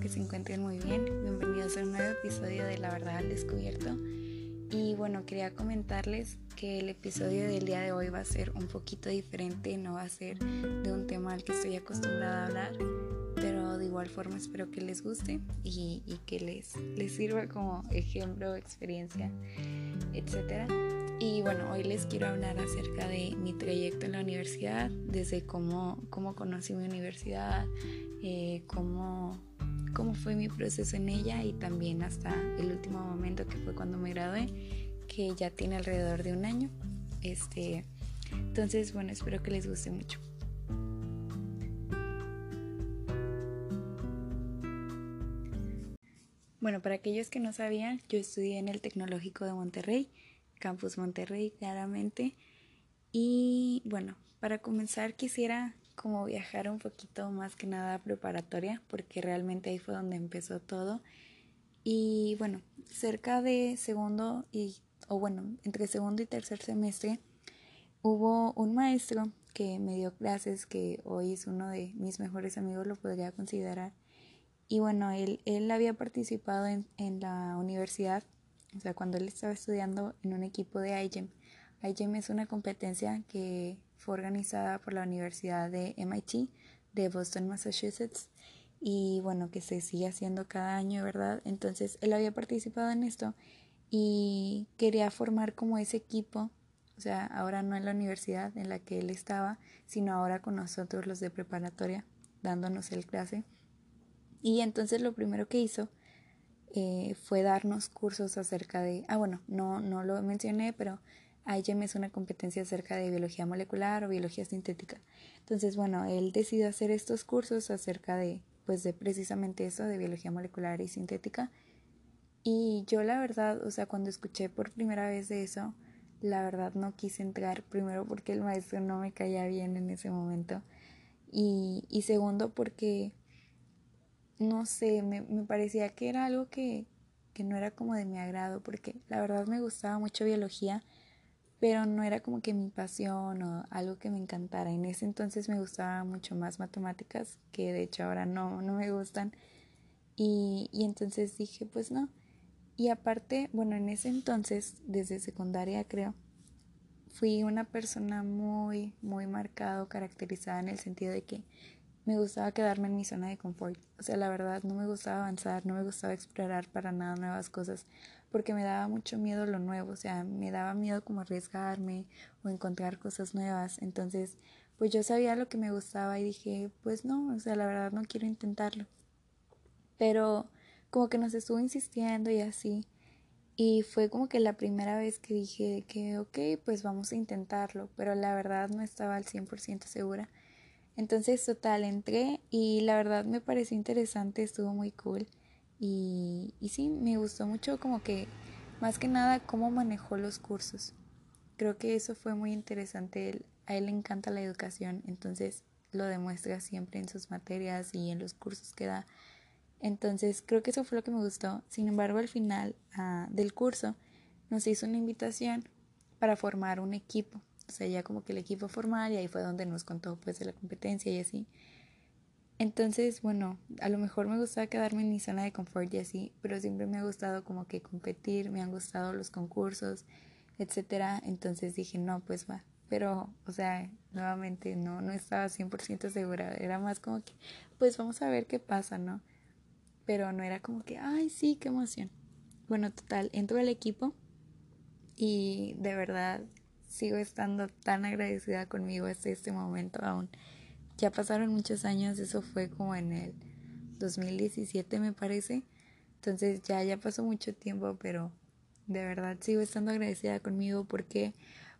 que se encuentren muy bien. Bienvenidos a un nuevo episodio de La Verdad al Descubierto. Y bueno, quería comentarles que el episodio del día de hoy va a ser un poquito diferente, no va a ser de un tema al que estoy acostumbrada a hablar, pero de igual forma espero que les guste y, que les, les sirva como ejemplo, experiencia, etc. Y bueno, hoy les quiero hablar acerca de mi trayecto en la universidad, desde cómo, cómo conocí mi universidad, eh, cómo, cómo fue mi proceso en ella y también hasta el último momento que fue cuando me gradué, que ya tiene alrededor de un año. Este, entonces, bueno, espero que les guste mucho. Bueno, para aquellos que no sabían, yo estudié en el Tecnológico de Monterrey, Campus Monterrey, claramente. Y bueno, para comenzar quisiera como viajar un poquito más que nada preparatoria, porque realmente ahí fue donde empezó todo. Y bueno, cerca de segundo y, o bueno, entre segundo y tercer semestre, hubo un maestro que me dio clases, que hoy es uno de mis mejores amigos, lo podría considerar. Y bueno, él, él había participado en, en la universidad, o sea, cuando él estaba estudiando en un equipo de IGEM. IGEM es una competencia que fue organizada por la Universidad de MIT de Boston, Massachusetts, y bueno, que se sigue haciendo cada año, ¿verdad? Entonces él había participado en esto y quería formar como ese equipo, o sea, ahora no en la universidad en la que él estaba, sino ahora con nosotros los de preparatoria, dándonos el clase. Y entonces lo primero que hizo eh, fue darnos cursos acerca de, ah bueno, no, no lo mencioné, pero IGEM es una competencia acerca de biología molecular o biología sintética. Entonces, bueno, él decidió hacer estos cursos acerca de, pues, de precisamente eso, de biología molecular y sintética. Y yo la verdad, o sea, cuando escuché por primera vez de eso, la verdad no quise entrar, primero porque el maestro no me caía bien en ese momento. Y, y segundo porque, no sé, me, me parecía que era algo que, que no era como de mi agrado, porque la verdad me gustaba mucho biología pero no era como que mi pasión o algo que me encantara. En ese entonces me gustaban mucho más matemáticas, que de hecho ahora no, no me gustan. Y, y entonces dije, pues no. Y aparte, bueno, en ese entonces, desde secundaria creo, fui una persona muy, muy marcada caracterizada en el sentido de que me gustaba quedarme en mi zona de confort. O sea, la verdad, no me gustaba avanzar, no me gustaba explorar para nada nuevas cosas porque me daba mucho miedo lo nuevo, o sea, me daba miedo como arriesgarme o encontrar cosas nuevas. Entonces, pues yo sabía lo que me gustaba y dije, pues no, o sea, la verdad no quiero intentarlo. Pero como que nos estuvo insistiendo y así. Y fue como que la primera vez que dije que, ok, pues vamos a intentarlo, pero la verdad no estaba al 100% segura. Entonces, total, entré y la verdad me pareció interesante, estuvo muy cool. Y, sí, me gustó mucho como que más que nada cómo manejó los cursos. Creo que eso fue muy interesante. a él le encanta la educación, entonces lo demuestra siempre en sus materias y en los cursos que da. Entonces creo que eso fue lo que me gustó. Sin embargo, al final ah, del curso nos hizo una invitación para formar un equipo. O sea, ya como que el equipo formal y ahí fue donde nos contó pues de la competencia y así. Entonces, bueno, a lo mejor me gustaba quedarme en mi zona de confort y así, pero siempre me ha gustado como que competir, me han gustado los concursos, etcétera. Entonces dije, no, pues va. Pero, o sea, nuevamente no, no estaba 100% segura. Era más como que, pues vamos a ver qué pasa, ¿no? Pero no era como que, ay, sí, qué emoción. Bueno, total, entro al equipo y de verdad sigo estando tan agradecida conmigo hasta este momento aún. Ya pasaron muchos años, eso fue como en el 2017 me parece. Entonces ya, ya pasó mucho tiempo, pero de verdad sigo estando agradecida conmigo porque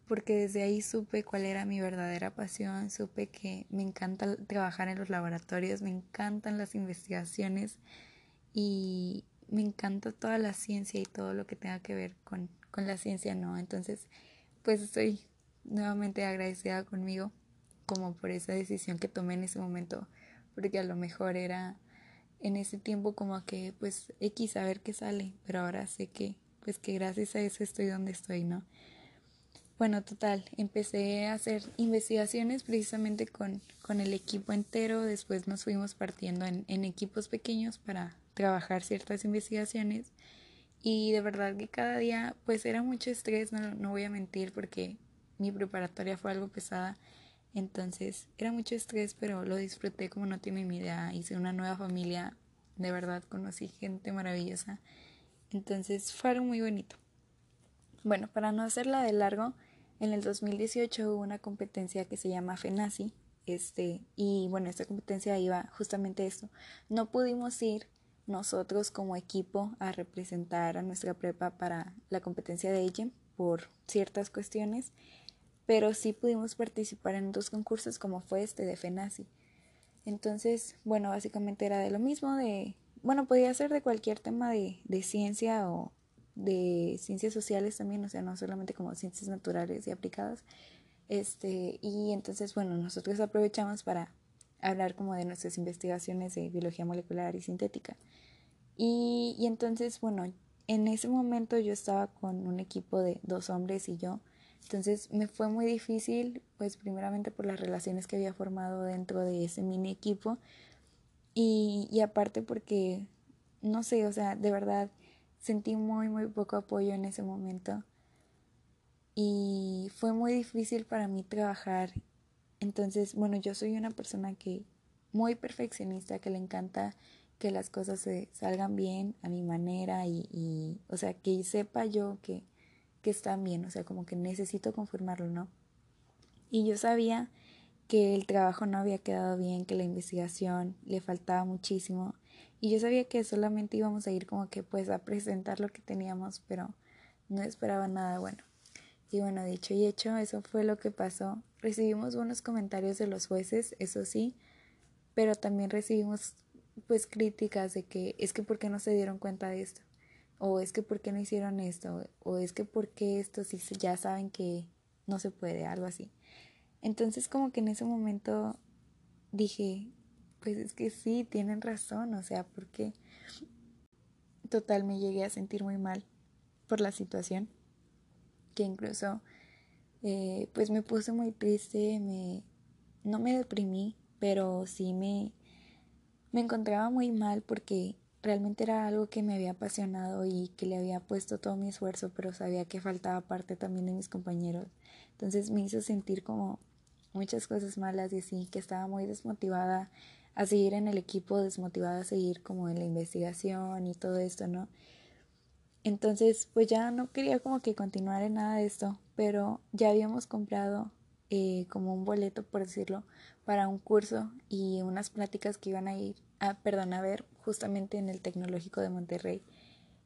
porque desde ahí supe cuál era mi verdadera pasión, supe que me encanta trabajar en los laboratorios, me encantan las investigaciones y me encanta toda la ciencia y todo lo que tenga que ver con, con la ciencia, ¿no? Entonces, pues estoy nuevamente agradecida conmigo como por esa decisión que tomé en ese momento, porque a lo mejor era en ese tiempo como que pues X a ver qué sale, pero ahora sé que pues que gracias a eso estoy donde estoy, ¿no? bueno, total, empecé a hacer investigaciones precisamente con, con el equipo entero, después nos fuimos partiendo en, en equipos pequeños para trabajar ciertas investigaciones y de verdad que cada día pues era mucho estrés, no, no voy a mentir porque mi preparatoria fue algo pesada, entonces era mucho estrés, pero lo disfruté como no tiene ni idea, hice una nueva familia, de verdad conocí gente maravillosa, entonces fue algo muy bonito. Bueno, para no hacerla de largo, en el 2018 hubo una competencia que se llama FENACI, este, y bueno, esta competencia iba justamente esto. No pudimos ir nosotros como equipo a representar a nuestra prepa para la competencia de ella por ciertas cuestiones, pero sí pudimos participar en dos concursos como fue este de FENACI. Entonces, bueno, básicamente era de lo mismo, de, bueno, podía ser de cualquier tema de, de ciencia o de ciencias sociales también, o sea, no solamente como ciencias naturales y aplicadas. Este, y entonces, bueno, nosotros aprovechamos para hablar como de nuestras investigaciones de biología molecular y sintética. Y, y entonces, bueno, en ese momento yo estaba con un equipo de dos hombres y yo. Entonces me fue muy difícil, pues primeramente por las relaciones que había formado dentro de ese mini equipo y, y aparte porque, no sé, o sea, de verdad sentí muy, muy poco apoyo en ese momento. Y fue muy difícil para mí trabajar. Entonces, bueno, yo soy una persona que muy perfeccionista, que le encanta que las cosas se salgan bien a mi manera y, y o sea, que sepa yo que, que están bien, o sea, como que necesito confirmarlo, ¿no? Y yo sabía que el trabajo no había quedado bien, que la investigación le faltaba muchísimo y yo sabía que solamente íbamos a ir como que pues a presentar lo que teníamos, pero no esperaba nada bueno. Y bueno, dicho y hecho, eso fue lo que pasó. Recibimos buenos comentarios de los jueces, eso sí, pero también recibimos pues críticas de que es que por qué no se dieron cuenta de esto, o es que por qué no hicieron esto, o es que por qué esto si ya saben que no se puede, algo así. Entonces como que en ese momento dije, pues es que sí, tienen razón, o sea, porque total me llegué a sentir muy mal por la situación, que incluso eh, pues me puse muy triste, me, no me deprimí, pero sí me, me encontraba muy mal porque realmente era algo que me había apasionado y que le había puesto todo mi esfuerzo, pero sabía que faltaba parte también de mis compañeros. Entonces me hizo sentir como muchas cosas malas y así, que estaba muy desmotivada a seguir en el equipo, desmotivada a seguir como en la investigación y todo esto, ¿no? Entonces, pues ya no quería como que continuar en nada de esto, pero ya habíamos comprado eh, como un boleto, por decirlo, para un curso y unas pláticas que iban a ir, a, perdón, a ver justamente en el Tecnológico de Monterrey.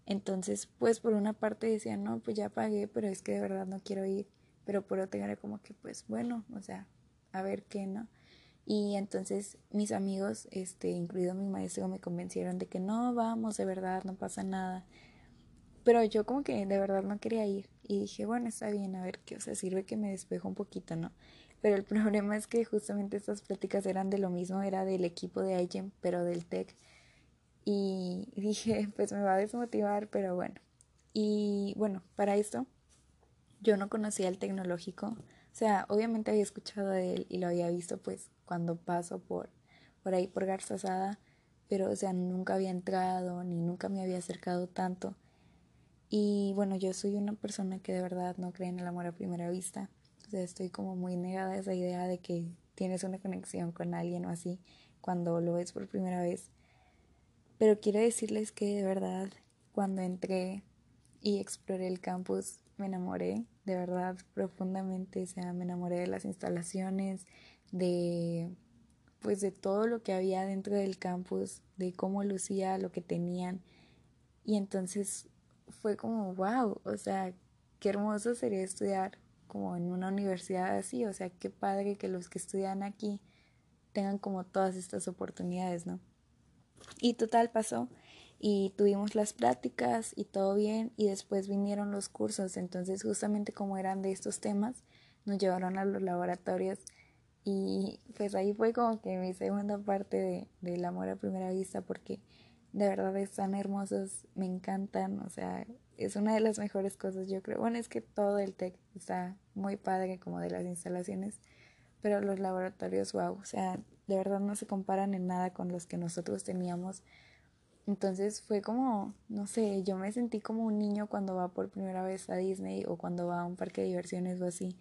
Entonces, pues por una parte decía, no, pues ya pagué, pero es que de verdad no quiero ir. Pero por otra era como que, pues bueno, o sea, a ver qué, ¿no? Y entonces mis amigos, este, incluido mi maestro, me convencieron de que no, vamos, de verdad, no pasa nada. Pero yo como que de verdad no quería ir. Y dije, bueno, está bien, a ver qué, o sea, sirve que me despejo un poquito, ¿no? Pero el problema es que justamente estas pláticas eran de lo mismo, era del equipo de IGEM, pero del TEC. Y dije, pues me va a desmotivar, pero bueno. Y bueno, para esto yo no conocía el tecnológico. O sea, obviamente había escuchado de él y lo había visto pues cuando paso por, por ahí por Garzasada, pero o sea, nunca había entrado ni nunca me había acercado tanto. Y bueno, yo soy una persona que de verdad no cree en el amor a primera vista. O sea, estoy como muy negada a esa idea de que tienes una conexión con alguien o así cuando lo ves por primera vez. Pero quiero decirles que de verdad, cuando entré y exploré el campus, me enamoré, de verdad, profundamente. O sea, me enamoré de las instalaciones, de pues de todo lo que había dentro del campus, de cómo lucía lo que tenían. Y entonces fue como, wow, o sea, qué hermoso sería estudiar como en una universidad así, o sea, qué padre que los que estudian aquí tengan como todas estas oportunidades, ¿no? Y total pasó. Y tuvimos las prácticas y todo bien y después vinieron los cursos, entonces justamente como eran de estos temas, nos llevaron a los laboratorios. Y pues ahí fue como que mi segunda parte de, del amor a primera vista porque de verdad están hermosos, me encantan, o sea, es una de las mejores cosas, yo creo. Bueno, es que todo el TEC está muy padre como de las instalaciones, pero los laboratorios, wow, o sea, de verdad no se comparan en nada con los que nosotros teníamos. Entonces fue como, no sé, yo me sentí como un niño cuando va por primera vez a Disney o cuando va a un parque de diversiones o así.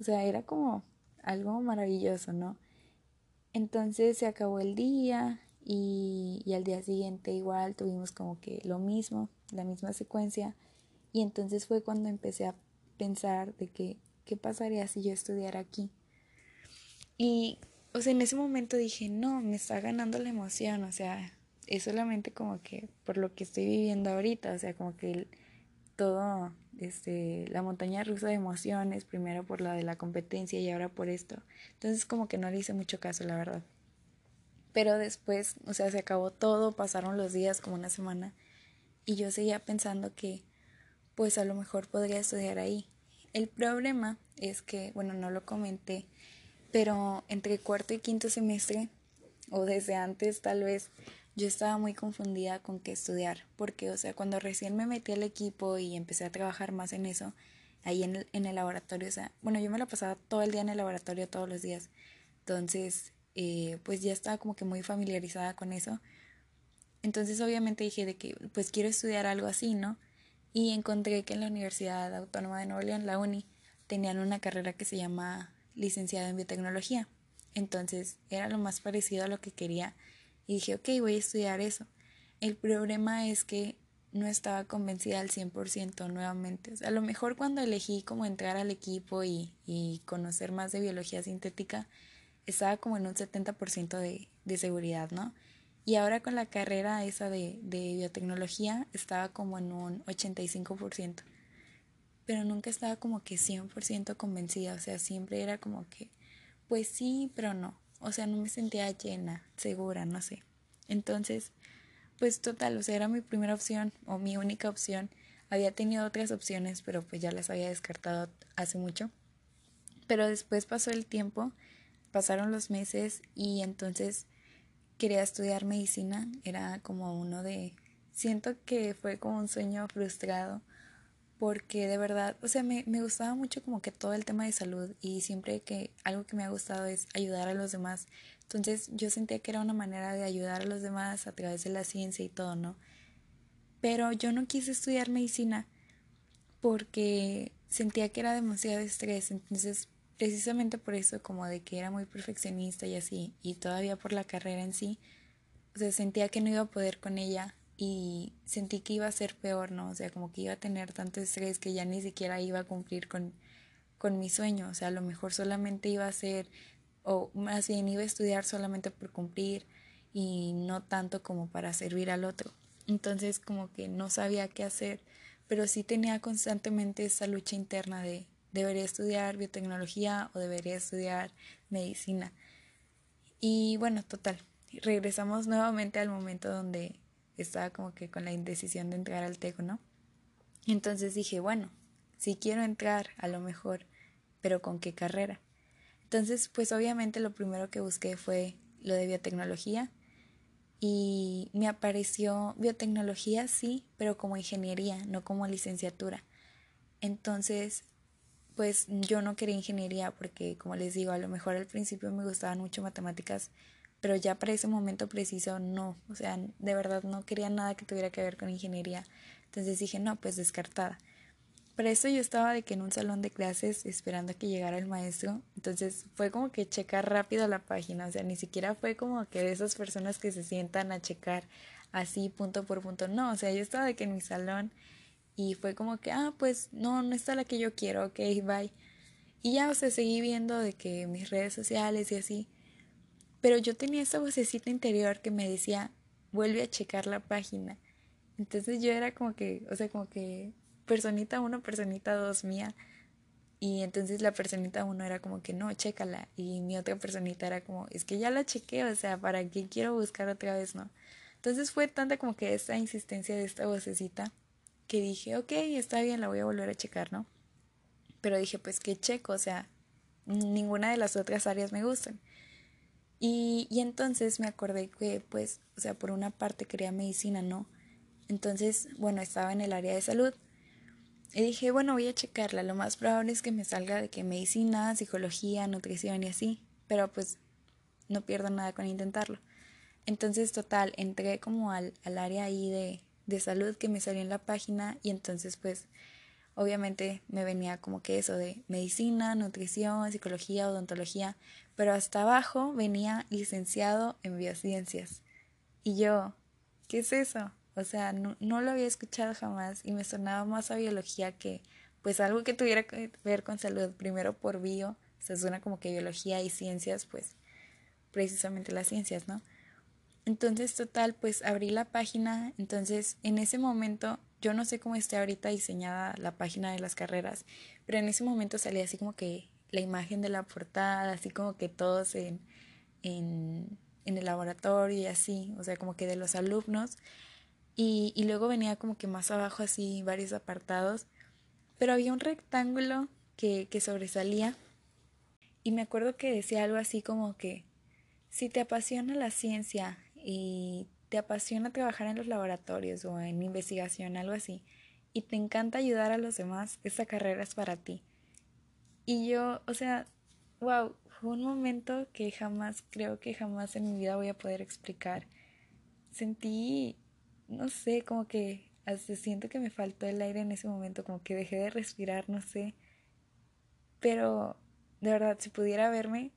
O sea, era como algo maravilloso, ¿no? Entonces se acabó el día y, al día siguiente igual tuvimos como que lo mismo, la misma secuencia. Y entonces fue cuando empecé a pensar de que, ¿qué pasaría si yo estudiara aquí? Y, o sea, en ese momento dije, no, me está ganando la emoción, o sea, es solamente como que por lo que estoy viviendo ahorita, o sea, como que todo, este, la montaña rusa de emociones, primero por la de la competencia y ahora por esto. Entonces como que no le hice mucho caso, la verdad. Pero después, o sea, se acabó todo, pasaron los días como una semana y yo seguía pensando que pues a lo mejor podría estudiar ahí. El problema es que, bueno, no lo comenté, pero entre cuarto y quinto semestre, o desde antes tal vez, yo estaba muy confundida con qué estudiar, porque, o sea, cuando recién me metí al equipo y empecé a trabajar más en eso, ahí en el, en el laboratorio, o sea, bueno, yo me la pasaba todo el día en el laboratorio, todos los días, entonces, eh, pues ya estaba como que muy familiarizada con eso, entonces obviamente dije de que, pues quiero estudiar algo así, ¿no? Y encontré que en la Universidad Autónoma de Nuevo León, la UNI, tenían una carrera que se llama licenciado en biotecnología. Entonces era lo más parecido a lo que quería y dije, ok, voy a estudiar eso. El problema es que no estaba convencida al 100% nuevamente. A lo mejor cuando elegí como entrar al equipo y, y conocer más de biología sintética, estaba como en un 70% de, de seguridad, ¿no? Y ahora con la carrera esa de, de biotecnología estaba como en un 85%. Pero nunca estaba como que 100% convencida. O sea, siempre era como que, pues sí, pero no. O sea, no me sentía llena, segura, no sé. Entonces, pues total, o sea, era mi primera opción o mi única opción. Había tenido otras opciones, pero pues ya las había descartado hace mucho. Pero después pasó el tiempo, pasaron los meses y entonces quería estudiar medicina, era como uno de... Siento que fue como un sueño frustrado porque de verdad, o sea, me, me, gustaba mucho como que todo el tema de salud y siempre que algo que me ha gustado es ayudar a los demás. Entonces yo sentía que era una manera de ayudar a los demás a través de la ciencia y todo, ¿no? Pero yo no quise estudiar medicina porque sentía que era demasiado estrés, entonces precisamente por eso, como de que era muy perfeccionista y así, y todavía por la carrera en sí, o sea, sentía que no iba a poder con ella y sentí que iba a ser peor, ¿no? O sea, como que iba a tener tanto estrés que ya ni siquiera iba a cumplir con, con mi sueño, o sea, a lo mejor solamente iba a ser, o más bien iba a estudiar solamente por cumplir y no tanto como para servir al otro. Entonces como que no sabía qué hacer, pero sí tenía constantemente esa lucha interna de debería estudiar biotecnología o debería estudiar medicina. Y bueno, total, regresamos nuevamente al momento donde estaba como que con la indecisión de entrar al TECO, ¿no? Entonces dije, bueno, si quiero entrar, a lo mejor, pero ¿con qué carrera? Entonces, pues obviamente lo primero que busqué fue lo de biotecnología y me apareció biotecnología, sí, pero como ingeniería, no como licenciatura. Entonces, pues yo no quería ingeniería porque, como les digo, a lo mejor al principio me gustaban mucho matemáticas, pero ya para ese momento preciso no, o sea, de verdad no quería nada que tuviera que ver con ingeniería. Entonces dije, no, pues descartada. Para eso yo estaba de que en un salón de clases esperando a que llegara el maestro, entonces fue como que checar rápido la página, o sea, ni siquiera fue como que de esas personas que se sientan a checar así punto por punto, no, o sea, yo estaba de que en mi salón y fue como que, ah, pues no, no está la que yo quiero, ok, bye. Y ya, o sea, seguí viendo de que mis redes sociales y así. Pero yo tenía esa vocecita interior que me decía, vuelve a checar la página. Entonces yo era como que, o sea, como que personita uno, personita dos mía. Y entonces la personita uno era como que no, chécala. Y mi otra personita era como, es que ya la chequé, o sea, ¿para qué quiero buscar otra vez, no? Entonces fue tanta como que esta insistencia de esta vocecita que dije, ok, está bien, la voy a volver a checar, ¿no? Pero dije, pues que checo, o sea, ninguna de las otras áreas me gustan. Y, y entonces me acordé que, pues, o sea, por una parte quería medicina, ¿no? Entonces, bueno, estaba en el área de salud, y dije, bueno, voy a checarla. Lo más probable es que me salga de que medicina, psicología, nutrición y así. Pero pues no pierdo nada con intentarlo. Entonces, total, entré como al, al área ahí de, de salud que me salió en la página y entonces pues obviamente me venía como que eso de medicina, nutrición, psicología, odontología, pero hasta abajo venía licenciado en biociencias. Y yo, ¿qué es eso? O sea, no, no lo había escuchado jamás y me sonaba más a biología que pues algo que tuviera que ver con salud, primero por bio, se suena como que biología y ciencias, pues precisamente las ciencias, ¿no? Entonces, total, pues abrí la página, entonces en ese momento, yo no sé cómo esté ahorita diseñada la página de las carreras, pero en ese momento salía así como que la imagen de la portada, así como que todos en, en, el laboratorio y así, o sea, como que de los alumnos. Y, y luego venía como que más abajo así varios apartados, pero había un rectángulo que, que sobresalía y me acuerdo que decía algo así como que si te apasiona la ciencia y te apasiona trabajar en los laboratorios o en investigación, algo así, y te encanta ayudar a los demás, esa carrera es para ti. Y yo, o sea, wow, fue un momento que jamás, creo que jamás en mi vida voy a poder explicar. Sentí, no sé, como que hasta siento que me faltó el aire en ese momento, como que dejé de respirar, no sé. Pero, de verdad, si pudiera verme,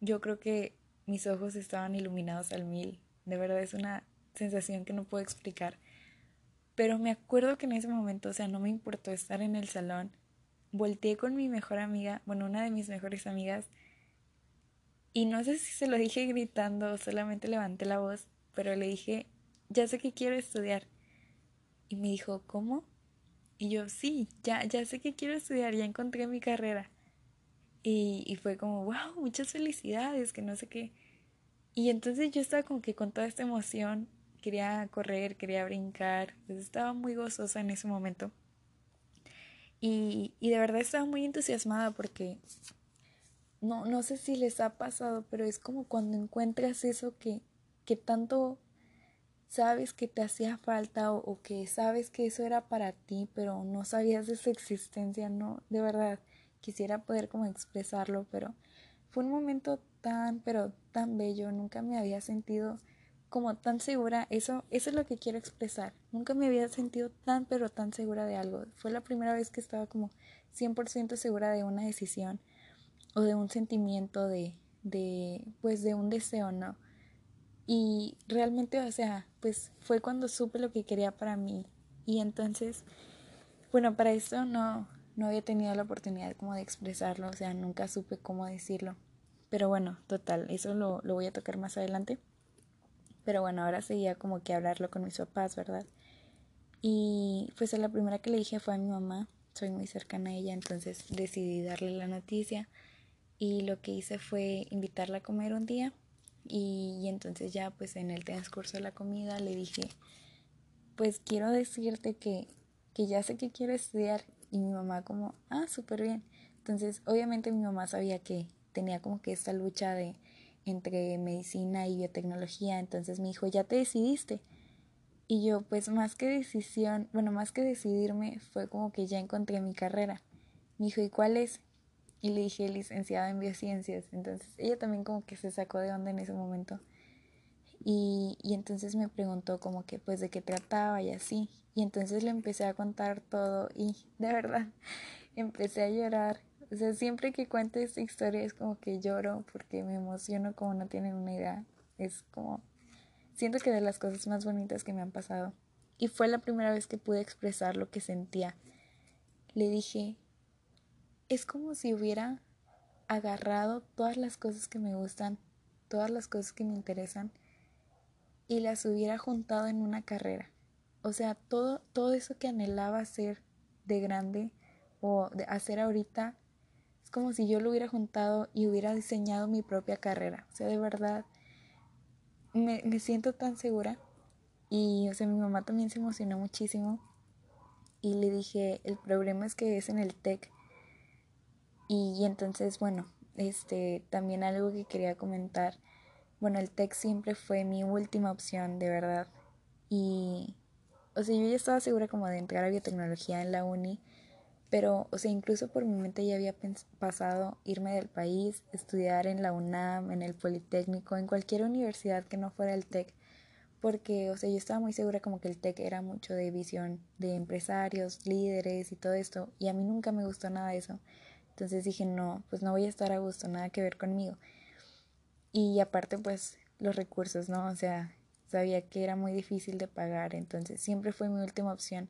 yo creo que mis ojos estaban iluminados al mil. De verdad es una sensación que no puedo explicar. Pero me acuerdo que en ese momento, o sea, no me importó estar en el salón. Volteé con mi mejor amiga, bueno, una de mis mejores amigas, y no sé si se lo dije gritando o solamente levanté la voz, pero le dije, ya sé que quiero estudiar. Y me dijo, ¿cómo? Y yo, sí, ya, ya sé que quiero estudiar, ya encontré mi carrera. Y, y fue como, wow, muchas felicidades, que no sé qué. Y entonces yo estaba como que con toda esta emoción, quería correr, quería brincar, pues estaba muy gozosa en ese momento. Y, y de verdad estaba muy entusiasmada porque no, no sé si les ha pasado, pero es como cuando encuentras eso que, que tanto sabes que te hacía falta o, o, que sabes que eso era para ti, pero no sabías de su existencia, no, de verdad, quisiera poder como expresarlo, pero fue un momento tan, pero tan bello, nunca me había sentido como tan segura, eso, eso es lo que quiero expresar, nunca me había sentido tan, pero tan segura de algo, fue la primera vez que estaba como 100% segura de una decisión o de un sentimiento de, de, pues de un deseo, ¿no? Y realmente, o sea, pues fue cuando supe lo que quería para mí. Y entonces, bueno, para eso no, no había tenido la oportunidad como de expresarlo, o sea, nunca supe cómo decirlo. Pero bueno, total, eso lo, lo voy a tocar más adelante. Pero bueno, ahora seguía como que hablarlo con mis papás, ¿verdad? Y pues a la primera que le dije fue a mi mamá, soy muy cercana a ella, entonces decidí darle la noticia y lo que hice fue invitarla a comer un día y, y, entonces ya pues en el transcurso de la comida le dije, pues quiero decirte que, que ya sé que quiero estudiar y mi mamá como, ah, súper bien. Entonces obviamente mi mamá sabía que tenía como que esta lucha de entre medicina y biotecnología, entonces me dijo, ya te decidiste. Y yo, pues más que decisión, bueno, más que decidirme, fue como que ya encontré mi carrera. Me dijo, ¿y cuál es? Y le dije, licenciada en biociencias. Entonces ella también como que se sacó de onda en ese momento. Y, y entonces me preguntó como que pues de qué trataba y así. Y entonces le empecé a contar todo y de verdad empecé a llorar o sea, siempre que cuento esta historia es como que lloro porque me emociono como no tienen una idea. Es como, siento que de las cosas más bonitas que me han pasado. Y fue la primera vez que pude expresar lo que sentía. Le dije, es como si hubiera agarrado todas las cosas que me gustan, todas las cosas que me interesan y las hubiera juntado en una carrera. O sea, todo, todo eso que anhelaba hacer de grande o de hacer ahorita es como si yo lo hubiera juntado y hubiera diseñado mi propia carrera. O sea, de verdad, me, me siento tan segura. Y, o sea, mi mamá también se emocionó muchísimo. Y le dije, el problema es que es en el TEC. Y, entonces, bueno, este, también algo que quería comentar. Bueno, el TEC siempre fue mi última opción, de verdad. Y, o sea, yo ya estaba segura como de entrar a biotecnología en la uni Pero, o sea, incluso por mi mente ya había pasado irme del país, estudiar en la UNAM, en el Politécnico, en cualquier universidad que no fuera el TEC, porque, o sea, yo estaba muy segura como que el TEC era mucho de visión de empresarios, líderes y todo esto, y a mí nunca me gustó nada de eso. Entonces dije, no, pues no voy a estar a gusto, nada que ver conmigo. Y aparte, pues los recursos, ¿no? O sea, sabía que era muy difícil de pagar, entonces siempre fue mi última opción.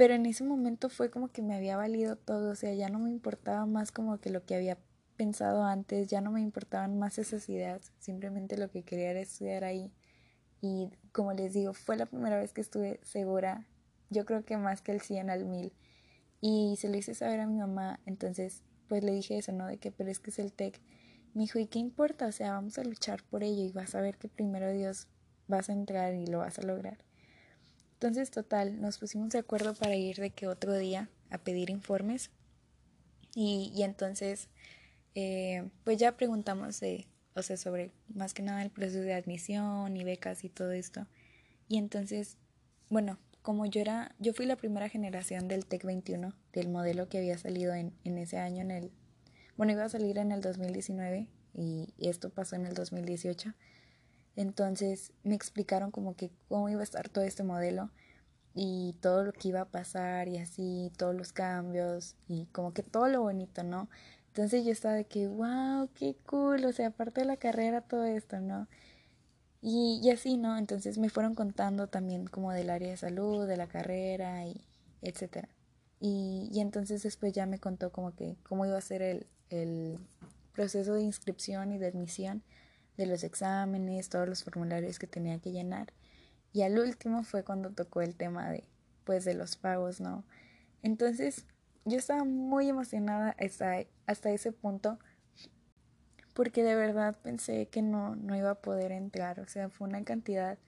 Pero en ese momento fue como que me había valido todo, o sea, ya no me importaba más como que lo que había pensado antes, ya no me importaban más esas ideas, simplemente lo que quería era estudiar ahí. Y como les digo, fue la primera vez que estuve segura, yo creo que más que el 100 al 1000. Y se lo hice saber a mi mamá, entonces pues le dije eso, ¿no? De que, pero es que es el TEC. Me dijo, ¿y qué importa? O sea, vamos a luchar por ello y vas a ver que primero Dios vas a entrar y lo vas a lograr. Entonces, total, nos pusimos de acuerdo para ir de que otro día a pedir informes. Y, y entonces, eh, pues ya preguntamos de, o sea, sobre más que nada el proceso de admisión y becas y todo esto. Y entonces, bueno, como yo era, yo fui la primera generación del TEC 21, del modelo que había salido en, en ese año, en el, bueno, iba a salir en el 2019 y, esto pasó en el 2018. Entonces me explicaron como que cómo iba a estar todo este modelo y todo lo que iba a pasar y así, todos los cambios y como que todo lo bonito, ¿no? Entonces yo estaba de que, wow, qué cool, o sea, aparte de la carrera, todo esto, ¿no? Y, y así, ¿no? Entonces me fueron contando también como del área de salud, de la carrera y etcétera. Y, y entonces después ya me contó como que cómo iba a ser el, el proceso de inscripción y de admisión de los exámenes, todos los formularios que tenía que llenar. Y al último fue cuando tocó el tema de pues de los pagos, ¿no? Entonces, yo estaba muy emocionada hasta, hasta ese punto porque de verdad pensé que no, no iba a poder entrar. O sea, fue una cantidad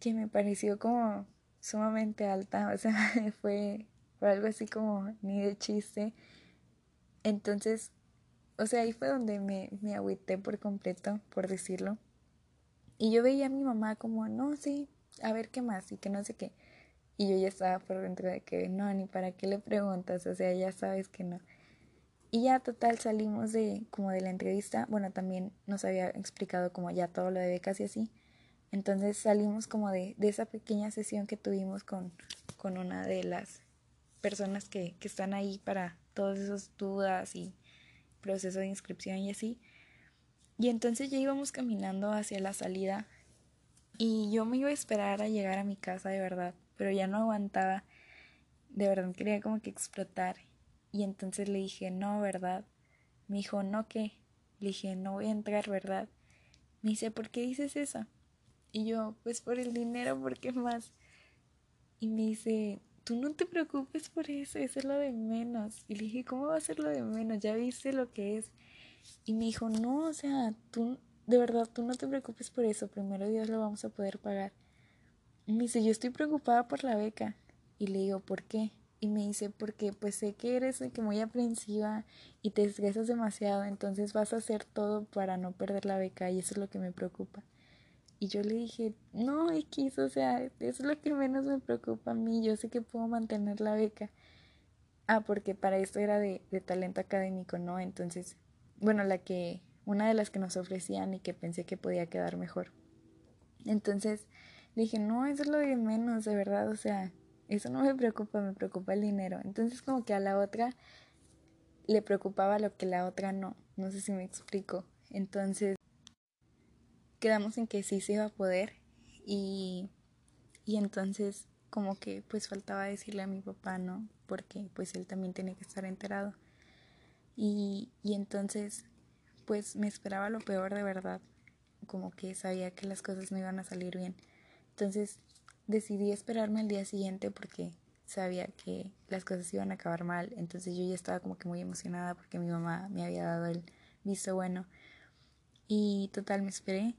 que me pareció como sumamente alta. O sea, fue, fue algo así como ni de chiste. Entonces, o sea, ahí fue donde me, me agüité por completo, por decirlo. Y yo veía a mi mamá como, no, sí, a ver qué más y que no sé qué. Y yo ya estaba por dentro de que no, ni para qué le preguntas, o sea, ya sabes que no. Y ya total salimos de como de la entrevista, bueno, también nos había explicado como ya todo lo de becas y así. Entonces salimos como de, de esa pequeña sesión que tuvimos con, con una de las personas que, que están ahí para todas esas dudas y proceso de inscripción y así. Y entonces ya íbamos caminando hacia la salida y yo me iba a esperar a llegar a mi casa de verdad, pero ya no aguantaba. De verdad quería como que explotar. Y entonces le dije, no, ¿verdad? Me dijo, no, ¿qué? Le dije, no voy a entrar, ¿verdad? Me dice, ¿por qué dices eso? Y yo, pues por el dinero, ¿por qué más? Y me dice, tú no te preocupes por eso, eso es lo de menos. Y le dije, ¿cómo va a ser lo de menos? Ya viste lo que es. Y me dijo, no, o sea, tú, de verdad, tú no te preocupes por eso, primero Dios lo vamos a poder pagar. Y me dice, yo estoy preocupada por la beca. Y le digo, ¿por qué? Y me dice, porque pues sé que eres muy aprensiva y te estresas demasiado, entonces vas a hacer todo para no perder la beca y eso es lo que me preocupa. Y yo le dije, no, X, o sea, eso es lo que menos me preocupa a mí, yo sé que puedo mantener la beca. Ah, porque para esto era de, de talento académico, ¿no? Entonces, bueno, la que, una de las que nos ofrecían y que pensé que podía quedar mejor. Entonces, le dije, no, eso es lo de menos, de verdad, o sea, eso no me preocupa, me preocupa el dinero. Entonces, como que a la otra le preocupaba lo que la otra no, no sé si me explico. Entonces, quedamos en que sí se iba a poder y, y entonces como que pues faltaba decirle a mi papá, ¿no? Porque pues él también tiene que estar enterado. Y, y entonces pues me esperaba lo peor de verdad, como que sabía que las cosas no iban a salir bien. Entonces decidí esperarme al día siguiente porque sabía que las cosas iban a acabar mal. Entonces yo ya estaba como que muy emocionada porque mi mamá me había dado el visto bueno. Y total me esperé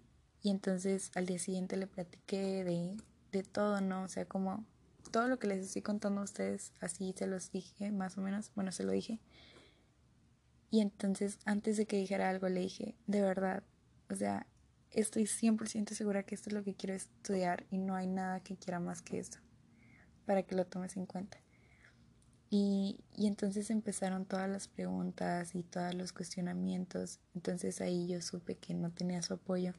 y entonces al día siguiente le platiqué de, de todo, ¿no? O sea, como todo lo que les estoy contando a ustedes, así se los dije, más o menos, bueno, se lo dije. Y entonces, antes de que dijera algo, le dije, de verdad, o sea, estoy 100% segura que esto es lo que quiero estudiar y no hay nada que quiera más que esto, para que lo tomes en cuenta. Y, y entonces empezaron todas las preguntas y todos los cuestionamientos. Entonces ahí yo supe que no tenía su apoyo.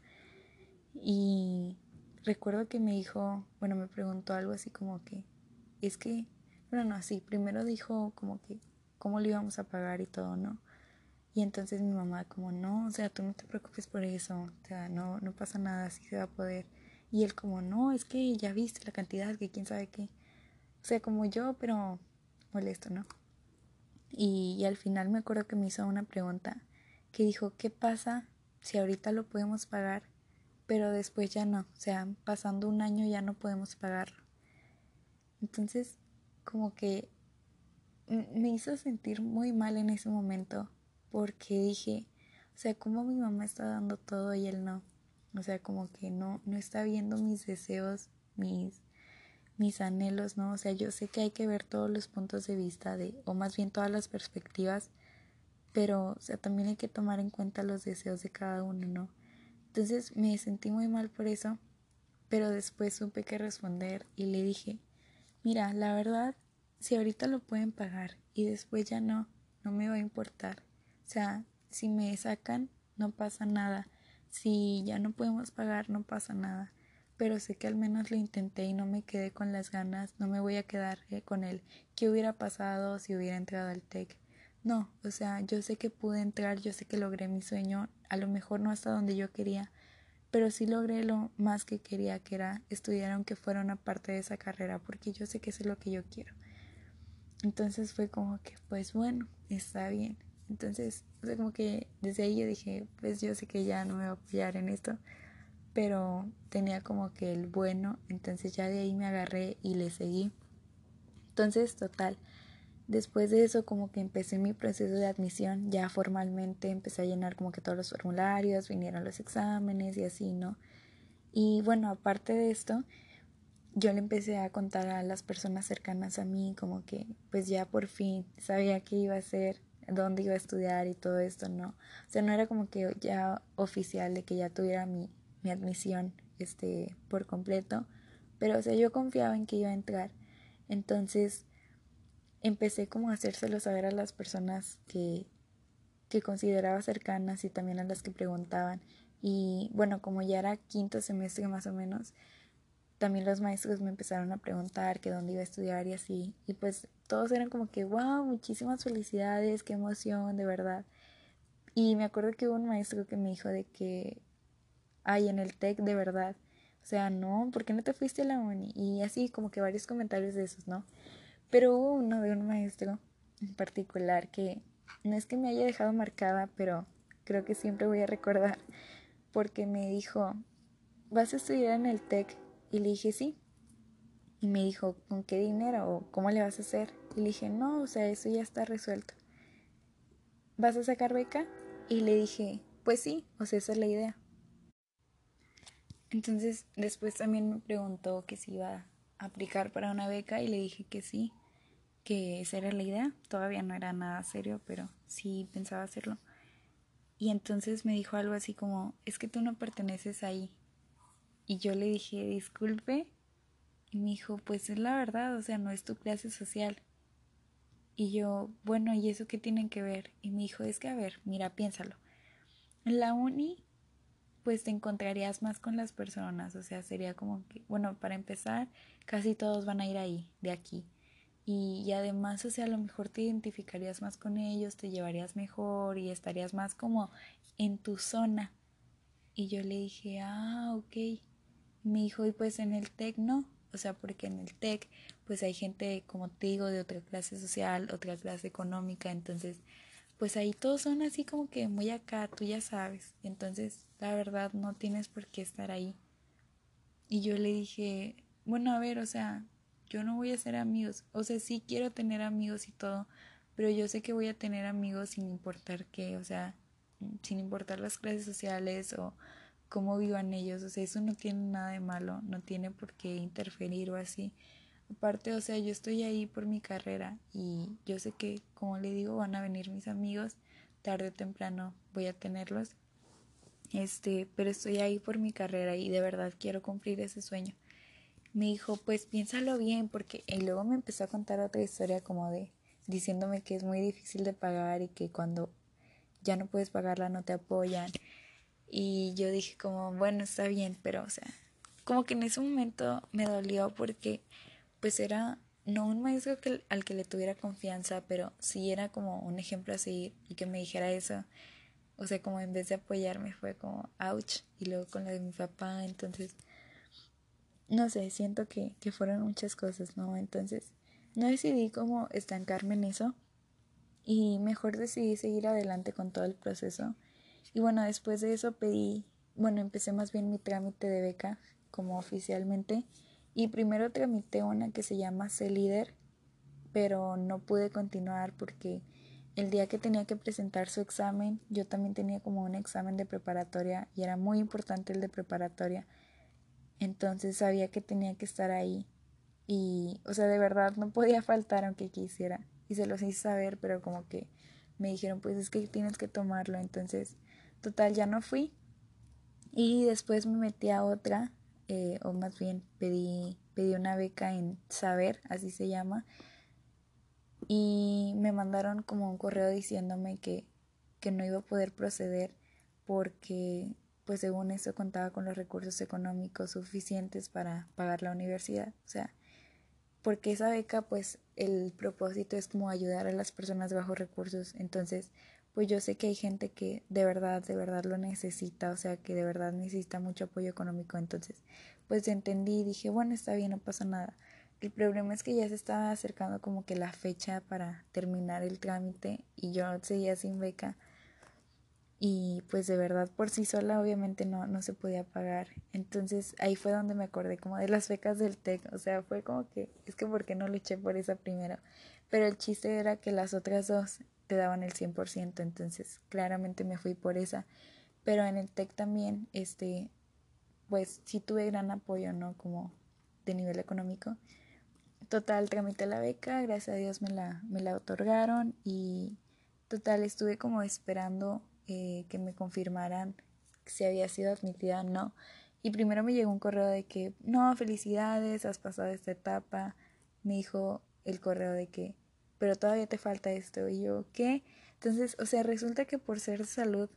Y recuerdo que me dijo, bueno, me preguntó algo así como que, es que, bueno, no, sí, primero dijo como que, ¿cómo lo íbamos a pagar y todo, no? Y entonces mi mamá como, no, o sea, tú no te preocupes por eso, o sea, no, no pasa nada, así se va a poder. Y él como, no, es que ya viste la cantidad, que quién sabe qué. O sea, como yo, pero molesto, ¿no? Y, y al final me acuerdo que me hizo una pregunta que dijo, ¿qué pasa si ahorita lo podemos pagar, pero después ya no? O sea, pasando un año ya no podemos pagarlo. Entonces, como que me hizo sentir muy mal en ese momento porque dije, o sea, como mi mamá está dando todo y él no. O sea, como que no, no está viendo mis deseos, mis, mis anhelos, ¿no? O sea, yo sé que hay que ver todos los puntos de vista de, o más bien todas las perspectivas, pero, o sea, también hay que tomar en cuenta los deseos de cada uno, ¿no? Entonces me sentí muy mal por eso, pero después supe que responder y le dije, mira, la verdad, si ahorita lo pueden pagar y después ya no, no me va a importar. O sea, si me sacan, no pasa nada. Si ya no podemos pagar, no pasa nada. Pero sé que al menos lo intenté y no me quedé con las ganas, no me voy a quedar eh, con él. ¿Qué hubiera pasado si hubiera entrado al TEC? No, o sea, yo sé que pude entrar, yo sé que logré mi sueño, a lo mejor no hasta donde yo quería, pero sí logré lo más que quería, que era estudiar aunque fuera una parte de esa carrera, porque yo sé que eso es lo que yo quiero. Entonces fue como que, pues bueno, está bien. Entonces, o como que desde ahí yo dije, pues yo sé que ya no me va a apoyar en esto, pero tenía como que el bueno, entonces ya de ahí me agarré y le seguí. Entonces, total, después de eso como que empecé mi proceso de admisión, ya formalmente empecé a llenar como que todos los formularios, vinieron los exámenes y así, ¿no? Y bueno, aparte de esto, yo le empecé a contar a las personas cercanas a mí como que pues ya por fin sabía qué iba a hacer dónde iba a estudiar y todo esto, ¿no? O sea, no era como que ya oficial de que ya tuviera mi, mi admisión este, por completo, pero o sea, yo confiaba en que iba a entrar. Entonces, empecé como a hacérselo saber a las personas que, que consideraba cercanas y también a las que preguntaban. Y bueno, como ya era quinto semestre más o menos, también los maestros me empezaron a preguntar que dónde iba a estudiar y así. Y pues todos eran como que, wow, muchísimas felicidades, qué emoción, de verdad. Y me acuerdo que hubo un maestro que me dijo de que, ay, en el TEC, de verdad. O sea, no, ¿por qué no te fuiste a la uni? Y así como que varios comentarios de esos, ¿no? Pero hubo uno de un maestro en particular que no es que me haya dejado marcada, pero creo que siempre voy a recordar porque me dijo, vas a estudiar en el TEC y le dije, sí. Y me dijo, ¿con qué dinero o cómo le vas a hacer? Y le dije, no, o sea, eso ya está resuelto. ¿Vas a sacar beca? Y le dije, pues sí, o sea, esa es la idea. Entonces, después también me preguntó que si iba a aplicar para una beca y le dije que sí, que esa era la idea. Todavía no era nada serio, pero sí pensaba hacerlo. Y entonces me dijo algo así como, es que tú no perteneces ahí, y yo le dije, disculpe. Y me dijo, pues es la verdad, o sea, no es tu clase social. Y yo, bueno, ¿y eso qué tienen que ver? Y me dijo, es que, a ver, mira, piénsalo. En la uni, pues te encontrarías más con las personas, o sea, sería como que, bueno, para empezar, casi todos van a ir ahí, de aquí. Y, y, además, o sea, a lo mejor te identificarías más con ellos, te llevarías mejor y estarías más como en tu zona. Y yo le dije, ah, ok me dijo, y pues en el TEC no, o sea, porque en el TEC pues hay gente, como te digo, de otra clase social, otra clase económica, entonces pues ahí todos son así como que muy acá, tú ya sabes, entonces la verdad no tienes por qué estar ahí. Y yo le dije, bueno, a ver, o sea, yo no voy a ser amigos, o sea, sí quiero tener amigos y todo, pero yo sé que voy a tener amigos sin importar qué, o sea, sin importar las clases sociales o cómo vivan ellos, o sea, eso no tiene nada de malo, no tiene por qué interferir o así. Aparte, o sea, yo estoy ahí por mi carrera y yo sé que, como le digo, van a venir mis amigos, tarde o temprano voy a tenerlos. Este, pero estoy ahí por mi carrera y de verdad quiero cumplir ese sueño. Me dijo, pues piénsalo bien, porque y luego me empezó a contar otra historia como de, diciéndome que es muy difícil de pagar y que cuando ya no puedes pagarla no te apoyan. Y yo dije como, bueno, está bien, pero o sea, como que en ese momento me dolió porque pues era no un maestro al que le tuviera confianza, pero sí era como un ejemplo a seguir y que me dijera eso. O sea, como en vez de apoyarme fue como, ouch, y luego con lo de mi papá, entonces, no sé, siento que, que fueron muchas cosas, ¿no? Entonces, no decidí como estancarme en eso y mejor decidí seguir adelante con todo el proceso. Y bueno, después de eso pedí, bueno, empecé más bien mi trámite de beca como oficialmente y primero tramité una que se llama C-Líder, pero no pude continuar porque el día que tenía que presentar su examen, yo también tenía como un examen de preparatoria y era muy importante el de preparatoria. Entonces sabía que tenía que estar ahí y, o sea, de verdad no podía faltar aunque quisiera. Y se los hice saber, pero como que me dijeron, pues es que tienes que tomarlo. Entonces, total, ya no fui. Y después me metí a otra eh, o más bien pedí, pedí una beca en Saber, así se llama, y me mandaron como un correo diciéndome que, que no iba a poder proceder porque pues según eso contaba con los recursos económicos suficientes para pagar la universidad. O sea, porque esa beca pues el propósito es como ayudar a las personas bajo recursos. Entonces pues yo sé que hay gente que de verdad, de verdad lo necesita, o sea, que de verdad necesita mucho apoyo económico. Entonces, pues entendí y dije, bueno, está bien, no pasa nada. El problema es que ya se estaba acercando como que la fecha para terminar el trámite y yo seguía sin beca. Y pues de verdad por sí sola obviamente no, no se podía pagar. Entonces ahí fue donde me acordé como de las becas del TEC. O sea, fue como que, es que ¿por qué no luché por esa primero? Pero el chiste era que las otras dos te daban el 100%, entonces claramente me fui por esa. Pero en el TEC también, este, pues sí tuve gran apoyo, ¿no? Como de nivel económico. Total, tramité la beca, gracias a Dios me la, me la otorgaron y total, estuve como esperando eh, que me confirmaran si había sido admitida o no. Y primero me llegó un correo de que, no, felicidades, has pasado esta etapa. Me dijo el correo de que pero todavía te falta esto. Y yo, ¿qué? Entonces, o sea, resulta que por ser salud,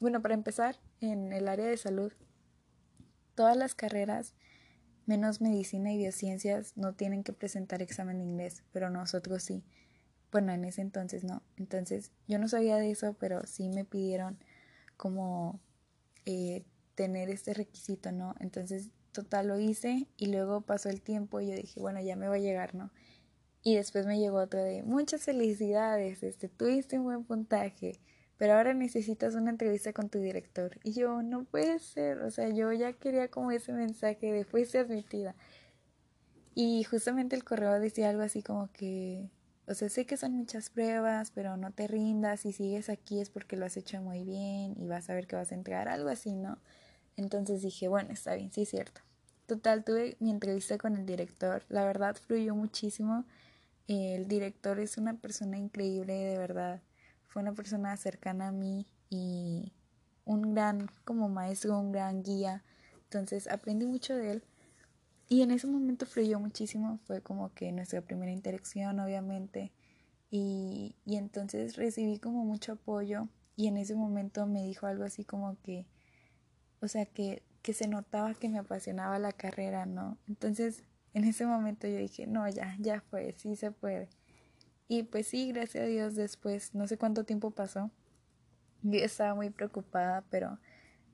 bueno, para empezar, en el área de salud, todas las carreras, menos medicina y biociencias, no tienen que presentar examen de inglés, pero nosotros sí. Bueno, en ese entonces no. Entonces, yo no sabía de eso, pero sí me pidieron como eh, tener este requisito, ¿no? Entonces, total lo hice y luego pasó el tiempo y yo dije, bueno, ya me va a llegar, ¿no? Y después me llegó otro de muchas felicidades, este, tuviste un buen puntaje, pero ahora necesitas una entrevista con tu director. Y yo, no puede ser, o sea, yo ya quería como ese mensaje de fuiste admitida. Y justamente el correo decía algo así como que, o sea, sé que son muchas pruebas, pero no te rindas, si sigues aquí es porque lo has hecho muy bien y vas a ver que vas a entregar, algo así, ¿no? Entonces dije, bueno, está bien, sí es cierto. Total, tuve mi entrevista con el director, la verdad fluyó muchísimo el director es una persona increíble, de verdad. Fue una persona cercana a mí y un gran como maestro, un gran guía. Entonces aprendí mucho de él. Y en ese momento fluyó muchísimo. Fue como que nuestra primera interacción, obviamente. Y, y entonces recibí como mucho apoyo. Y en ese momento me dijo algo así como que, o sea, que, que se notaba que me apasionaba la carrera, ¿no? Entonces en ese momento yo dije, no, ya, ya fue, sí se puede. Y pues sí, gracias a Dios después, no sé cuánto tiempo pasó, yo estaba muy preocupada, pero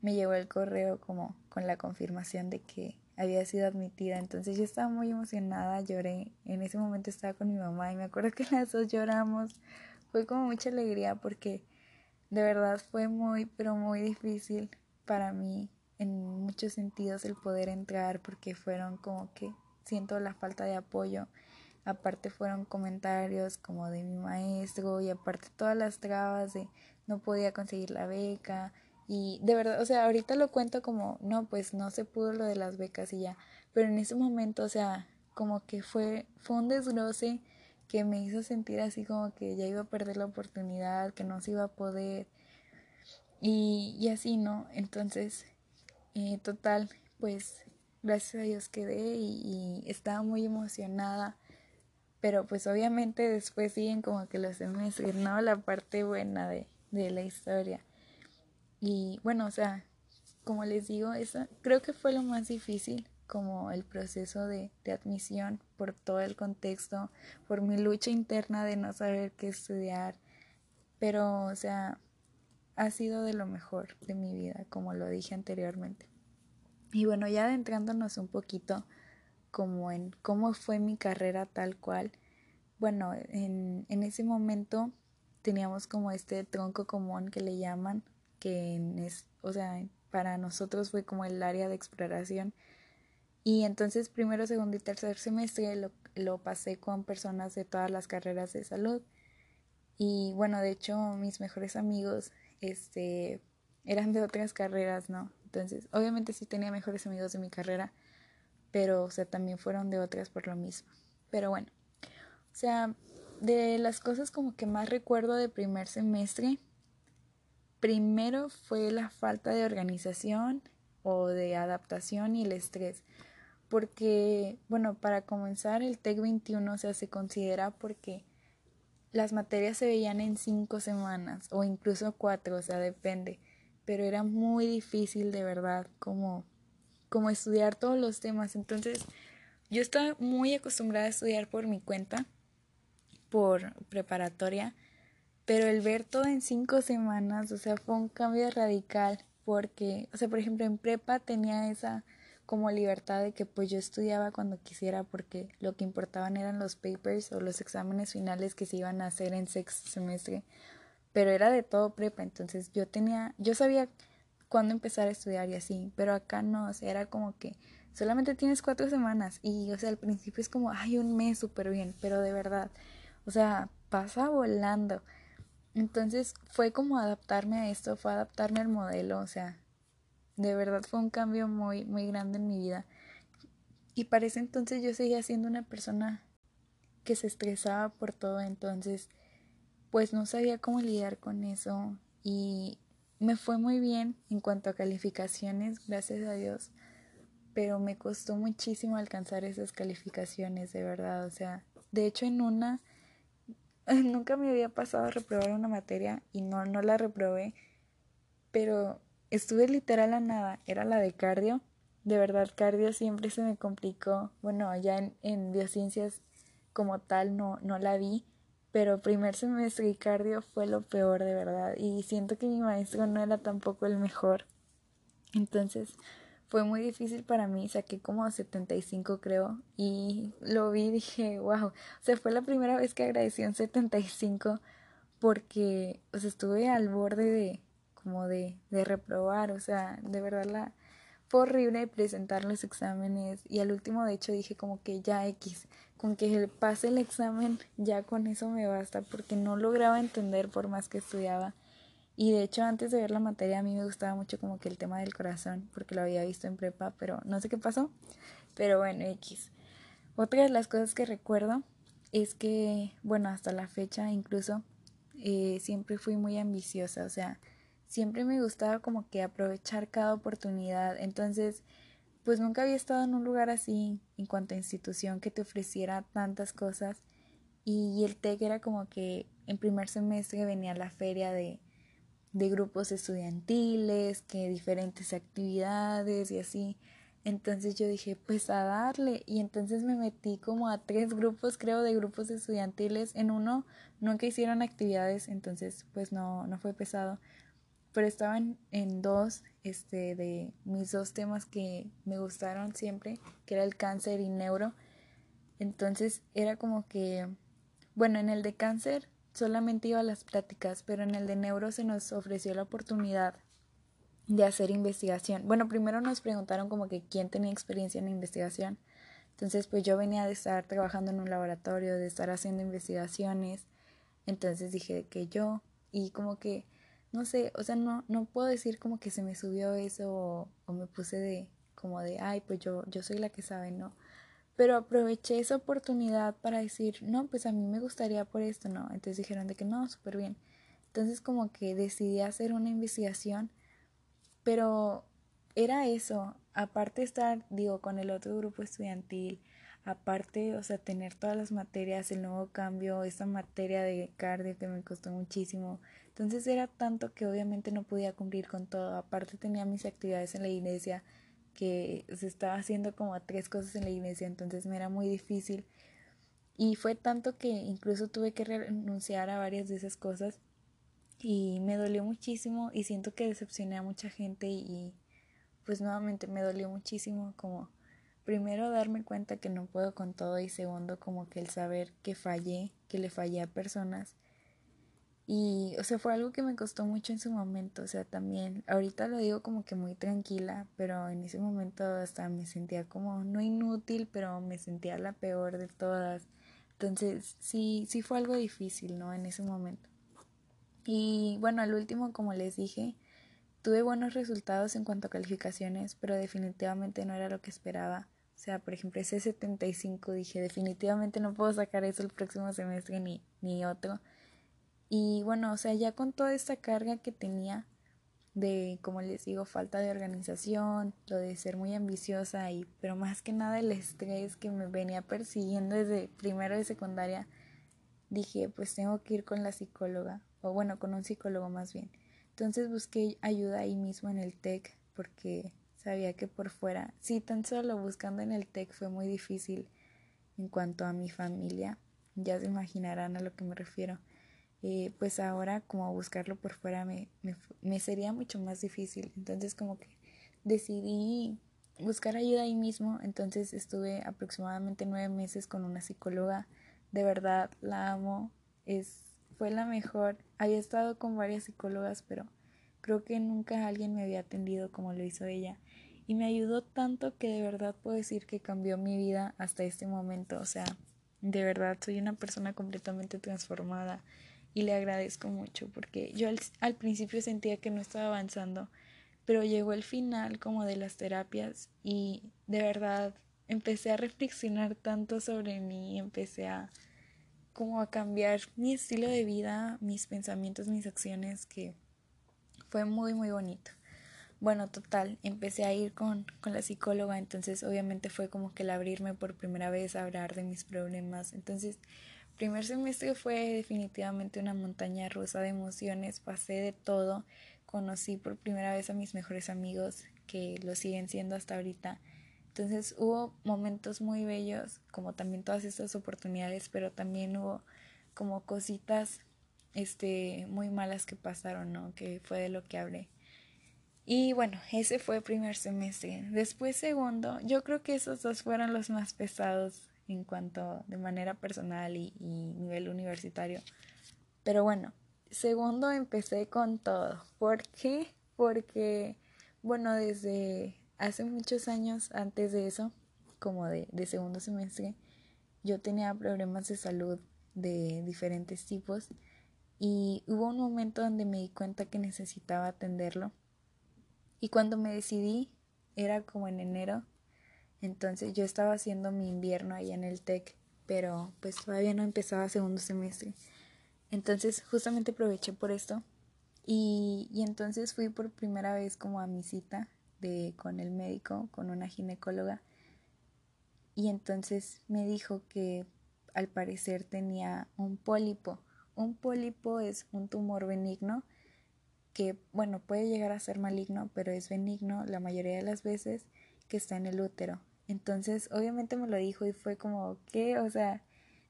me llegó el correo como con la confirmación de que había sido admitida. Entonces yo estaba muy emocionada, lloré. En ese momento estaba con mi mamá y me acuerdo que las dos lloramos. Fue como mucha alegría porque de verdad fue muy, pero muy difícil para mí en muchos sentidos el poder entrar porque fueron como que siento la falta de apoyo. Aparte fueron comentarios como de mi maestro y aparte todas las trabas de no podía conseguir la beca y de verdad, o sea, ahorita lo cuento como, no, pues no se pudo lo de las becas y ya, pero en ese momento, o sea, como que fue, fue un desglose que me hizo sentir así como que ya iba a perder la oportunidad, que no se iba a poder y, y así, ¿no? Entonces, eh, total, pues gracias a Dios quedé y, estaba muy emocionada pero pues obviamente después siguen como que los semestres, ¿no? La parte buena de, de la historia. Y bueno, o sea, como les digo, eso creo que fue lo más difícil, como el proceso de, de admisión por todo el contexto, por mi lucha interna de no saber qué estudiar. Pero, o sea, ha sido de lo mejor de mi vida, como lo dije anteriormente. Y bueno, ya adentrándonos un poquito como en cómo fue mi carrera tal cual. Bueno, en, en ese momento teníamos como este tronco común que le llaman, que es, o sea, para nosotros fue como el área de exploración. Y entonces primero, segundo y tercer semestre lo, lo pasé con personas de todas las carreras de salud. Y bueno, de hecho mis mejores amigos este, eran de otras carreras, ¿no? Entonces, obviamente sí tenía mejores amigos de mi carrera, pero, o sea, también fueron de otras por lo mismo. Pero bueno, o sea, de las cosas como que más recuerdo de primer semestre, primero fue la falta de organización o de adaptación y el estrés. Porque, bueno, para comenzar, el TEC 21 o sea, se considera porque las materias se veían en cinco semanas o incluso cuatro, o sea, depende. Pero era muy difícil de verdad como como estudiar todos los temas. Entonces, yo estaba muy acostumbrada a estudiar por mi cuenta, por preparatoria, pero el ver todo en cinco semanas, o sea, fue un cambio radical, porque, o sea, por ejemplo, en prepa tenía esa como libertad de que pues yo estudiaba cuando quisiera porque lo que importaban eran los papers o los exámenes finales que se iban a hacer en sexto semestre, pero era de todo prepa, entonces yo tenía, yo sabía cuándo empezar a estudiar y así, pero acá no, o sea, era como que solamente tienes cuatro semanas y, o sea, al principio es como, ay, un mes súper bien, pero de verdad, o sea, pasa volando. Entonces fue como adaptarme a esto, fue adaptarme al modelo, o sea, de verdad fue un cambio muy, muy grande en mi vida. Y para ese entonces yo seguía siendo una persona que se estresaba por todo, entonces pues no sabía cómo lidiar con eso y me fue muy bien en cuanto a calificaciones, gracias a Dios, pero me costó muchísimo alcanzar esas calificaciones, de verdad. O sea, de hecho en una, nunca me había pasado a reprobar una materia y no, no la reprobé, pero estuve literal a nada, era la de cardio. De verdad, cardio siempre se me complicó. Bueno, ya en, en biociencias como tal no, no la vi, pero primer semestre cardio fue lo peor de verdad y siento que mi maestro no era tampoco el mejor. Entonces fue muy difícil para mí, saqué como 75 creo y lo vi y dije, wow, o sea, fue la primera vez que agradecí un 75 porque, o sea, estuve al borde de como de, de reprobar, o sea, de verdad la fue horrible presentar los exámenes y al último de hecho dije como que ya X, con que pase el examen ya con eso me basta porque no lograba entender por más que estudiaba. Y de hecho antes de ver la materia a mí me gustaba mucho como que el tema del corazón porque lo había visto en prepa, pero no sé qué pasó. Pero bueno, X. Otra de las cosas que recuerdo es que, bueno, hasta la fecha incluso eh, siempre fui muy ambiciosa, o sea, siempre me gustaba como que aprovechar cada oportunidad. Entonces, pues nunca había estado en un lugar así en cuanto a institución que te ofreciera tantas cosas y el TEC era como que en primer semestre venía la feria de, de grupos estudiantiles, que diferentes actividades y así. Entonces yo dije, pues a darle. Y entonces me metí como a tres grupos, creo, de grupos estudiantiles. En uno nunca hicieron actividades, entonces pues no, no fue pesado pero estaban en dos este, de mis dos temas que me gustaron siempre, que era el cáncer y neuro. Entonces era como que, bueno, en el de cáncer solamente iba a las pláticas, pero en el de neuro se nos ofreció la oportunidad de hacer investigación. Bueno, primero nos preguntaron como que quién tenía experiencia en investigación. Entonces, pues yo venía de estar trabajando en un laboratorio, de estar haciendo investigaciones. Entonces dije que yo y como que no sé, o sea, no, no puedo decir como que se me subió eso o, me puse de como de, ay, pues yo, yo soy la que sabe, ¿no? Pero aproveché esa oportunidad para decir, no, pues a mí me gustaría por esto, ¿no? Entonces dijeron de que no, súper bien. Entonces como que decidí hacer una investigación, pero era eso, aparte de estar, digo, con el otro grupo estudiantil, aparte, o sea, tener todas las materias, el nuevo cambio, esa materia de cardio que me costó muchísimo. Entonces era tanto que obviamente no podía cumplir con todo. Aparte tenía mis actividades en la iglesia, que se estaba haciendo como tres cosas en la iglesia, entonces me era muy difícil. Y fue tanto que incluso tuve que renunciar a varias de esas cosas y me dolió muchísimo y siento que decepcioné a mucha gente y pues nuevamente me dolió muchísimo como primero darme cuenta que no puedo con todo y segundo como que el saber que fallé, que le fallé a personas. Y, o sea, fue algo que me costó mucho en su momento, o sea, también, ahorita lo digo como que muy tranquila, pero en ese momento hasta me sentía como, no inútil, pero me sentía la peor de todas. Entonces, sí, sí fue algo difícil, ¿no? En ese momento. Y bueno, al último, como les dije, tuve buenos resultados en cuanto a calificaciones, pero definitivamente no era lo que esperaba. O sea, por ejemplo, ese 75 dije, definitivamente no puedo sacar eso el próximo semestre ni, ni otro. Y bueno, o sea, ya con toda esta carga que tenía de, como les digo, falta de organización, lo de ser muy ambiciosa y, pero más que nada el estrés que me venía persiguiendo desde primero de secundaria, dije, pues tengo que ir con la psicóloga, o bueno, con un psicólogo más bien. Entonces busqué ayuda ahí mismo en el TEC porque sabía que por fuera, sí, tan solo buscando en el TEC fue muy difícil en cuanto a mi familia, ya se imaginarán a lo que me refiero. Eh, pues ahora como buscarlo por fuera me, me, me sería mucho más difícil. Entonces como que decidí buscar ayuda ahí mismo. Entonces estuve aproximadamente nueve meses con una psicóloga. De verdad la amo. Es fue la mejor. Había estado con varias psicólogas, pero creo que nunca alguien me había atendido como lo hizo ella. Y me ayudó tanto que de verdad puedo decir que cambió mi vida hasta este momento. O sea, de verdad soy una persona completamente transformada y le agradezco mucho porque yo al, principio sentía que no estaba avanzando, pero llegó el final como de las terapias y de verdad empecé a reflexionar tanto sobre mí, empecé a como a cambiar mi estilo de vida, mis pensamientos, mis acciones, que fue muy, muy bonito. Bueno, total, empecé a ir con, con la psicóloga, entonces obviamente fue como que el abrirme por primera vez a hablar de mis problemas. Entonces, primer semestre fue definitivamente una montaña rusa de emociones, pasé de todo, conocí por primera vez a mis mejores amigos, que lo siguen siendo hasta ahorita entonces hubo momentos muy bellos, como también todas estas oportunidades, pero también hubo como cositas este muy malas que pasaron, ¿no? Que fue de lo que hablé. Y bueno, ese fue el primer semestre. Después segundo, yo creo que esos dos fueron los más pesados en cuanto de manera personal y, nivel universitario. Pero bueno, segundo empecé con todo. ¿Por qué? Porque, bueno, desde hace muchos años antes de eso, como de, de segundo semestre, yo tenía problemas de salud de diferentes tipos y hubo un momento donde me di cuenta que necesitaba atenderlo. Y cuando me decidí, era como en enero, entonces yo estaba haciendo mi invierno ahí en el TEC, pero pues todavía no empezaba segundo semestre. Entonces justamente aproveché por esto y, y entonces fui por primera vez como a mi cita con el médico, con una ginecóloga, y entonces me dijo que al parecer tenía un pólipo. Un pólipo es un tumor benigno que, bueno, puede llegar a ser maligno, pero es benigno la mayoría de las veces que está en el útero. Entonces, obviamente me lo dijo y fue como, ¿qué? O sea,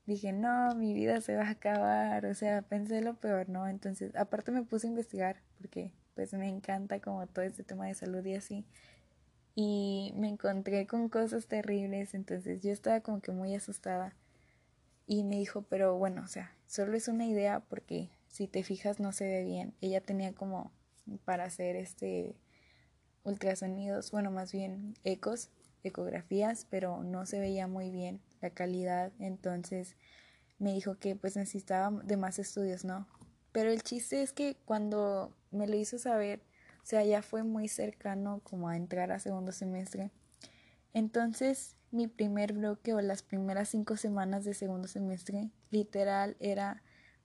dije, no, mi vida se va a acabar, o sea, pensé lo peor, ¿no? Entonces, aparte me puse a investigar porque pues me encanta como todo este tema de salud y así. Y me encontré con cosas terribles, entonces yo estaba como que muy asustada. Y me dijo, pero bueno, o sea, solo es una idea porque si te fijas no se ve bien. Ella tenía como para hacer este ultrasonidos, bueno, más bien ecos, ecografías, pero no se veía muy bien la calidad, entonces me dijo que pues necesitaba de más estudios, ¿no? Pero el chiste es que cuando me lo hizo saber, o sea, ya fue muy cercano como a entrar a segundo semestre. Entonces, mi primer bloque o las primeras cinco semanas de segundo semestre, literal, era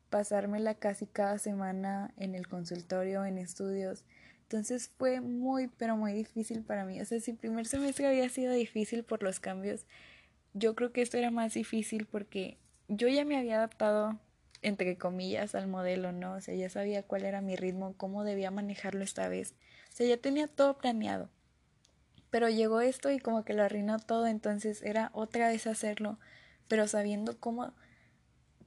pasármela casi cada semana en el consultorio, en estudios. Entonces fue muy, pero muy difícil para mí. O sea, si el primer semestre había sido difícil por los cambios, yo creo que esto era más difícil porque yo ya me había adaptado, entre comillas, al modelo, ¿no? O sea, ya sabía cuál era mi ritmo, cómo debía manejarlo esta vez. O sea, ya tenía todo planeado. Pero llegó esto y como que lo arruinó todo, entonces era otra vez hacerlo, pero sabiendo cómo,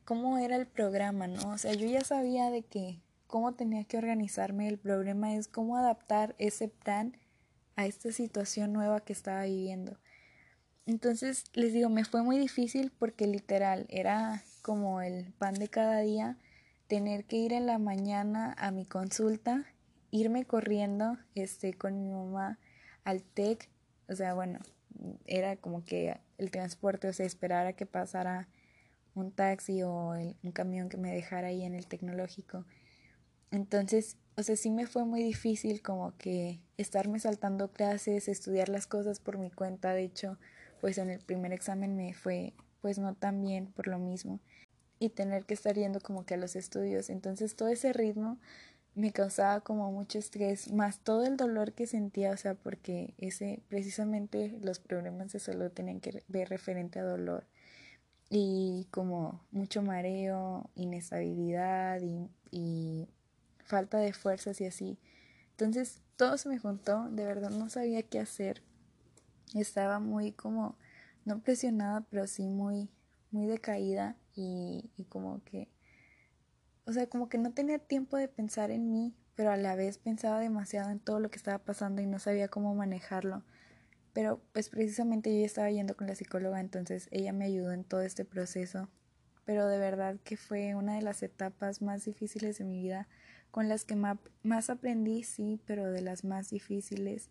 cómo era el programa, ¿no? O sea, yo ya sabía de que cómo tenía que organizarme, el problema es cómo adaptar ese plan a esta situación nueva que estaba viviendo. Entonces, les digo, me fue muy difícil porque literal era como el pan de cada día tener que ir en la mañana a mi consulta, irme corriendo este con mi mamá al TEC, o sea, bueno, era como que el transporte, o sea, esperar a que pasara un taxi o un camión que me dejara ahí en el tecnológico. Entonces, o sea, sí me fue muy difícil como que estarme saltando clases, estudiar las cosas por mi cuenta. De hecho, pues en el primer examen me fue pues no tan bien por lo mismo y tener que estar yendo como que a los estudios. Entonces todo ese ritmo me causaba como mucho estrés, más todo el dolor que sentía, o sea, porque ese precisamente los problemas de salud tenían que ver referente a dolor y como mucho mareo, inestabilidad y, y falta de fuerzas y así. Entonces todo se me juntó, de verdad no sabía qué hacer. Estaba muy como, no presionada, pero sí muy, muy decaída y, y como que o sea, como que no tenía tiempo de pensar en mí, pero a la vez pensaba demasiado en todo lo que estaba pasando y no sabía cómo manejarlo. Pero pues precisamente yo ya estaba yendo con la psicóloga, entonces ella me ayudó en todo este proceso. Pero de verdad que fue una de las etapas más difíciles de mi vida, con las que más aprendí, sí, pero de las más difíciles.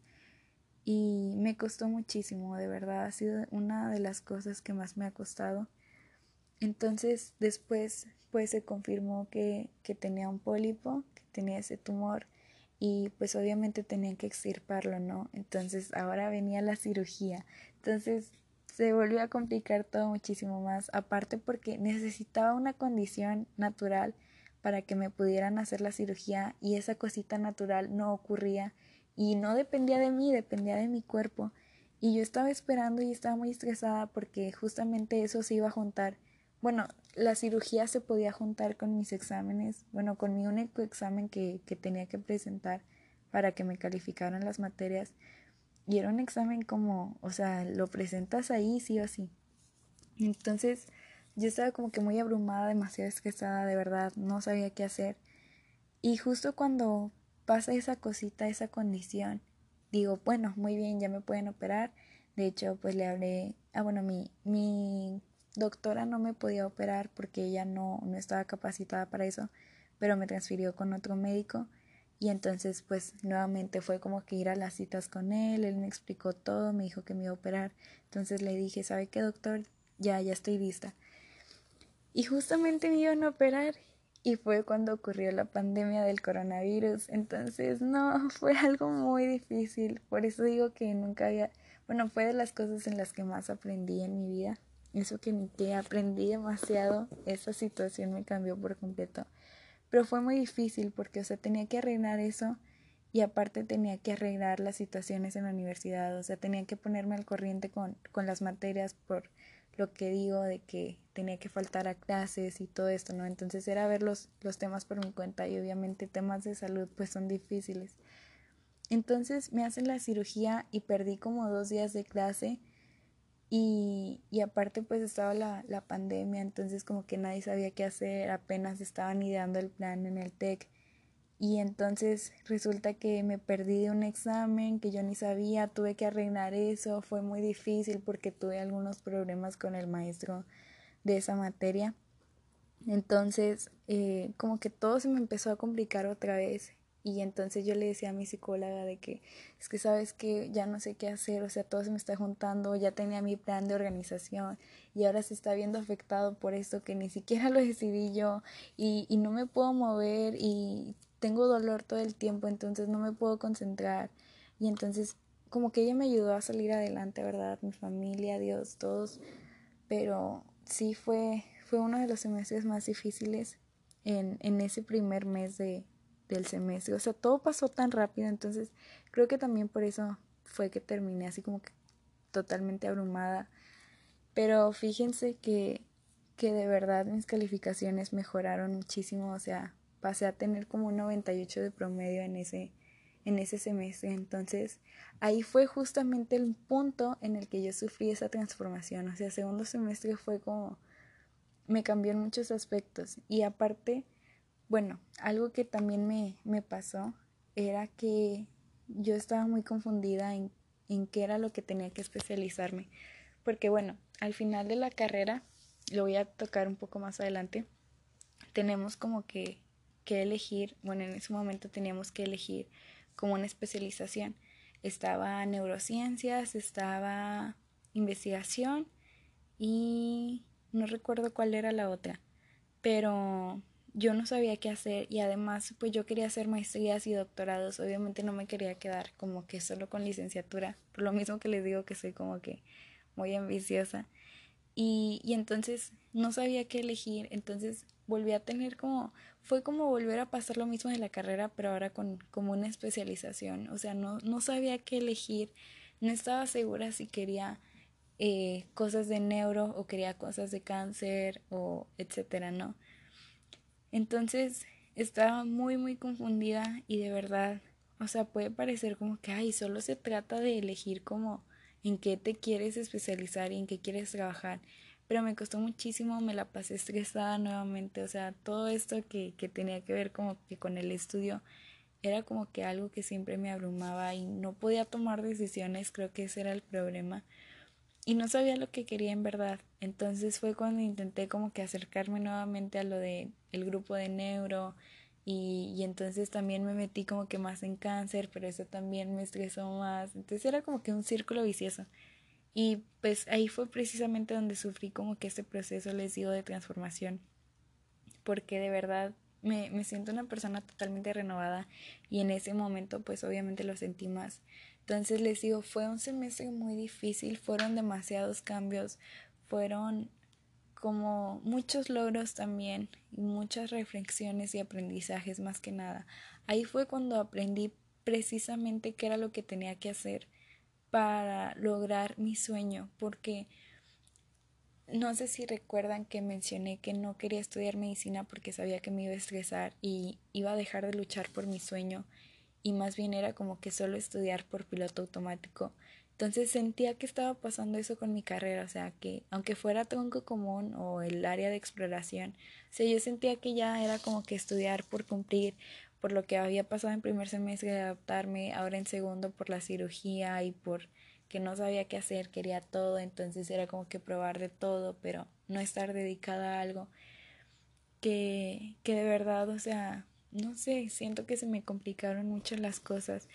Y me costó muchísimo, de verdad, ha sido una de las cosas que más me ha costado. Entonces después pues se confirmó que, que tenía un pólipo, que tenía ese tumor y pues obviamente tenían que extirparlo, ¿no? Entonces ahora venía la cirugía. Entonces se volvió a complicar todo muchísimo más, aparte porque necesitaba una condición natural para que me pudieran hacer la cirugía y esa cosita natural no ocurría y no dependía de mí, dependía de mi cuerpo. Y yo estaba esperando y estaba muy estresada porque justamente eso se iba a juntar bueno, la cirugía se podía juntar con mis exámenes, bueno, con mi único examen que, que tenía que presentar para que me calificaran las materias. Y era un examen como, o sea, lo presentas ahí sí o sí. Entonces yo estaba como que muy abrumada, demasiado estresada, de verdad, no sabía qué hacer. Y justo cuando pasa esa cosita, esa condición, digo, bueno, muy bien, ya me pueden operar. De hecho, pues le hablé, ah, bueno, mi, mi doctora no me podía operar porque ella no, no estaba capacitada para eso, pero me transfirió con otro médico y entonces pues nuevamente fue como que ir a las citas con él, él me explicó todo, me dijo que me iba a operar, entonces le dije, ¿sabe qué doctor? Ya, ya estoy lista. Y justamente me iban a operar y fue cuando ocurrió la pandemia del coronavirus, entonces no, fue algo muy difícil, por eso digo que nunca había, bueno, fue de las cosas en las que más aprendí en mi vida. Eso que, que aprendí demasiado, esa situación me cambió por completo. Pero fue muy difícil porque, o sea, tenía que arreglar eso y aparte tenía que arreglar las situaciones en la universidad, o sea, tenía que ponerme al corriente con, con las materias por lo que digo de que tenía que faltar a clases y todo esto, ¿no? Entonces era ver los, los temas por mi cuenta y obviamente temas de salud pues son difíciles. Entonces me hacen la cirugía y perdí como dos días de clase y, y aparte pues estaba la, la pandemia, entonces como que nadie sabía qué hacer, apenas estaban ideando el plan en el TEC. Y entonces resulta que me perdí de un examen que yo ni sabía, tuve que arreglar eso, fue muy difícil porque tuve algunos problemas con el maestro de esa materia. Entonces, eh, como que todo se me empezó a complicar otra vez y entonces yo le decía a mi psicóloga de que es que sabes que ya no sé qué hacer, o sea, todo se me está juntando, ya tenía mi plan de organización y ahora se está viendo afectado por esto que ni siquiera lo decidí yo y, y no me puedo mover y tengo dolor todo el tiempo, entonces no me puedo concentrar. Y entonces como que ella me ayudó a salir adelante, ¿verdad? Mi familia, Dios, todos. Pero sí fue, fue uno de los semestres más difíciles en, en ese primer mes de, del semestre. O sea, todo pasó tan rápido, entonces creo que también por eso fue que terminé así como que totalmente abrumada. Pero fíjense que, que de verdad mis calificaciones mejoraron muchísimo, o sea, pasé a tener como un 98 de promedio en ese, en ese semestre. Entonces, ahí fue justamente el punto en el que yo sufrí esa transformación. O sea, segundo semestre fue como, me cambió en muchos aspectos. Y aparte, bueno, algo que también me, me pasó era que yo estaba muy confundida en, en qué era lo que tenía que especializarme. Porque bueno, al final de la carrera, lo voy a tocar un poco más adelante, tenemos como que, que elegir, bueno, en ese momento teníamos que elegir como una especialización. Estaba neurociencias, estaba investigación y no recuerdo cuál era la otra, pero yo no sabía qué hacer y además pues yo quería hacer maestrías y doctorados, obviamente no me quería quedar como que solo con licenciatura, por lo mismo que les digo que soy como que muy ambiciosa. Y, y entonces no sabía qué elegir, entonces volví a tener como, fue como volver a pasar lo mismo de la carrera, pero ahora con como una especialización. O sea, no, no sabía qué elegir, no estaba segura si quería eh, cosas de neuro o quería cosas de cáncer o etcétera, ¿no? Entonces estaba muy, muy confundida y de verdad, o sea, puede parecer como que, ay, solo se trata de elegir como en qué te quieres especializar y en qué quieres trabajar pero me costó muchísimo, me la pasé estresada nuevamente, o sea, todo esto que, que tenía que ver como que con el estudio era como que algo que siempre me abrumaba y no podía tomar decisiones, creo que ese era el problema y no sabía lo que quería en verdad. Entonces fue cuando intenté como que acercarme nuevamente a lo de el grupo de neuro y, y entonces también me metí como que más en cáncer, pero eso también me estresó más. Entonces era como que un círculo vicioso. Y pues ahí fue precisamente donde sufrí como que este proceso, les digo, de transformación. Porque de verdad me, me siento una persona totalmente renovada y en ese momento pues obviamente lo sentí más. Entonces les digo, fue un semestre muy difícil, fueron demasiados cambios, fueron como muchos logros también muchas reflexiones y aprendizajes más que nada. Ahí fue cuando aprendí precisamente qué era lo que tenía que hacer para lograr mi sueño, porque no sé si recuerdan que mencioné que no quería estudiar medicina porque sabía que me iba a estresar y iba a dejar de luchar por mi sueño y más bien era como que solo estudiar por piloto automático. Entonces sentía que estaba pasando eso con mi carrera, o sea, que aunque fuera tronco común o el área de exploración, o yo sentía que ya era como que estudiar por cumplir por lo que había pasado en primer semestre de adaptarme, ahora en segundo por la cirugía y por que no sabía qué hacer, quería todo, entonces era como que probar de todo, pero no estar dedicada a algo que, que de verdad, o sea, no sé, siento que se me complicaron mucho las cosas.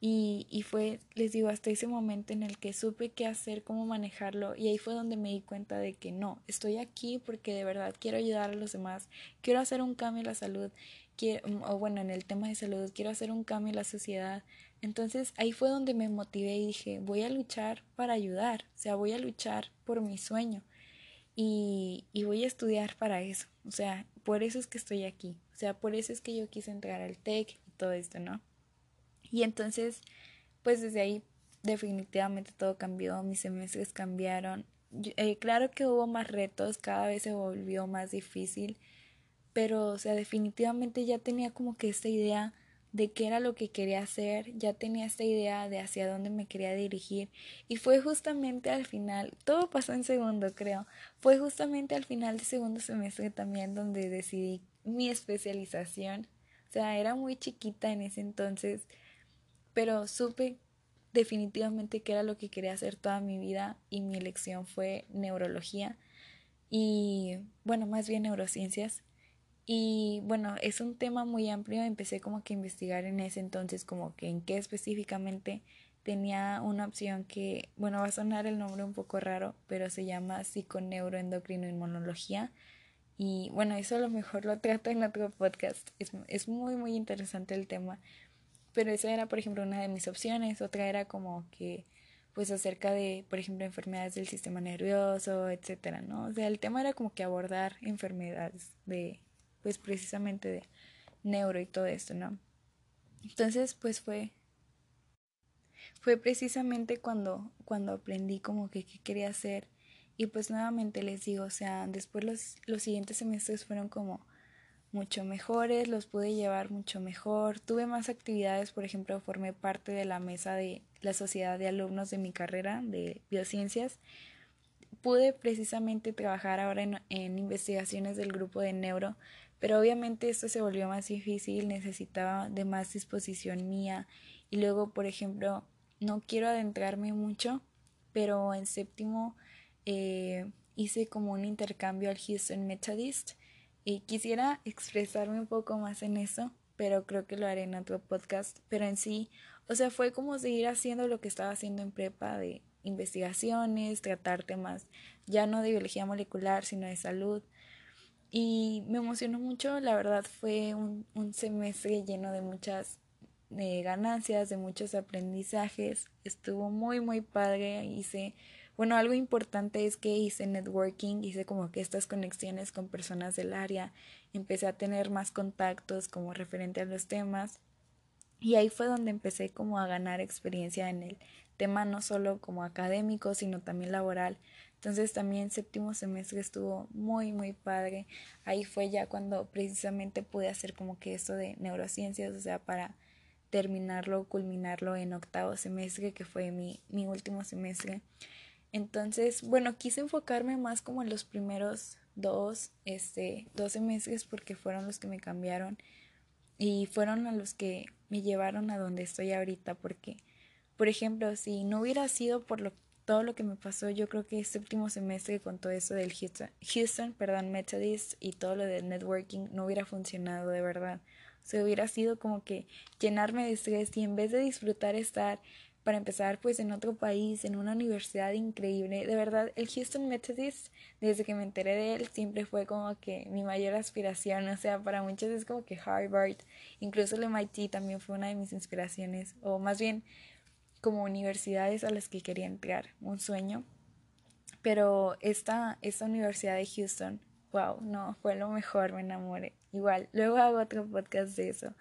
Y, y fue, les digo, hasta ese momento en el que supe qué hacer, cómo manejarlo y ahí fue donde me di cuenta de que no, estoy aquí porque de verdad quiero ayudar a los demás, quiero hacer un cambio en la salud Mm, o bueno, en el tema de salud, quiero hacer un cambio en la sociedad. Entonces ahí fue donde me motivé y dije, voy a luchar para ayudar, o sea, voy a luchar por mi sueño y, y voy a estudiar para eso, o sea, por eso es que estoy aquí, o sea, por eso es que yo quise entrar al TEC y todo esto, ¿no? Y entonces, pues desde ahí definitivamente todo cambió, mis semestres cambiaron. Eh, claro que hubo más retos, cada vez se volvió más difícil pero o sea, definitivamente ya tenía como que esta idea de qué era lo que quería hacer, ya tenía esta idea de hacia dónde me quería dirigir y fue justamente al final, todo pasó en segundo creo, fue justamente al final de segundo semestre también donde decidí mi especialización, o sea, era muy chiquita en ese entonces, pero supe definitivamente que era lo que quería hacer toda mi vida y mi elección fue neurología y bueno, más bien neurociencias y bueno, es un tema muy amplio, empecé como que a investigar en ese entonces como que en qué específicamente tenía una opción que, bueno, va a sonar el nombre un poco raro, pero se llama psiconeuroendocrinoinmunología. Y bueno, eso a lo mejor lo trato en otro podcast. Es, es muy, muy interesante el tema. Pero esa era, por ejemplo, una de mis opciones. Otra era como que, pues acerca de, por ejemplo, enfermedades del sistema nervioso, etcétera, ¿no? O sea, el tema era como que abordar enfermedades de pues precisamente de neuro y todo esto, ¿no? Entonces, pues fue fue precisamente cuando cuando aprendí como que qué quería hacer. Y pues nuevamente les digo, o sea, después los, los siguientes semestres fueron como mucho mejores, los pude llevar mucho mejor, tuve más actividades, por ejemplo, formé parte de la mesa de la sociedad de alumnos de mi carrera de biociencias, pude precisamente trabajar ahora en, en investigaciones del grupo de neuro, pero obviamente esto se volvió más difícil, necesitaba de más disposición mía y luego, por ejemplo, no quiero adentrarme mucho, pero en séptimo eh, hice como un intercambio al Houston Methodist y quisiera expresarme un poco más en eso, pero creo que lo haré en otro podcast. Pero en sí, o sea, fue como seguir haciendo lo que estaba haciendo en prepa de investigaciones, tratar temas ya no de biología molecular, sino de salud. Y me emocionó mucho, la verdad fue un, un semestre lleno de muchas eh, ganancias, de muchos aprendizajes. Estuvo muy, muy padre. Hice bueno, algo importante es que hice networking, hice como que estas conexiones con personas del área, empecé a tener más contactos como referente a los temas y ahí fue donde empecé como a ganar experiencia en el tema no solo como académico, sino también laboral. Entonces también séptimo semestre estuvo muy, muy padre. Ahí fue ya cuando precisamente pude hacer como que esto de neurociencias, o sea, para terminarlo, culminarlo en octavo semestre, que fue mi, mi último semestre. Entonces, bueno, quise enfocarme más como en los primeros dos, este, dos semestres porque fueron los que me cambiaron y fueron a los que me llevaron a donde estoy ahorita porque, por ejemplo, si no hubiera sido por lo, todo lo que me pasó, yo creo que este último semestre con todo eso del Houston, Houston perdón, Methodist y todo lo del networking no hubiera funcionado de verdad. O sea, hubiera sido como que llenarme de estrés y en vez de disfrutar estar para empezar pues en otro país, en una universidad increíble. De verdad, el Houston Methodist, desde que me enteré de él, siempre fue como que mi mayor aspiración. O sea, para muchos es como que Harvard, incluso el MIT también fue una de mis inspiraciones, o más bien como universidades a las que quería entrar, un sueño. Pero esta, esta universidad de Houston, wow, no, fue lo mejor, me enamoré. Igual, luego hago otro podcast de eso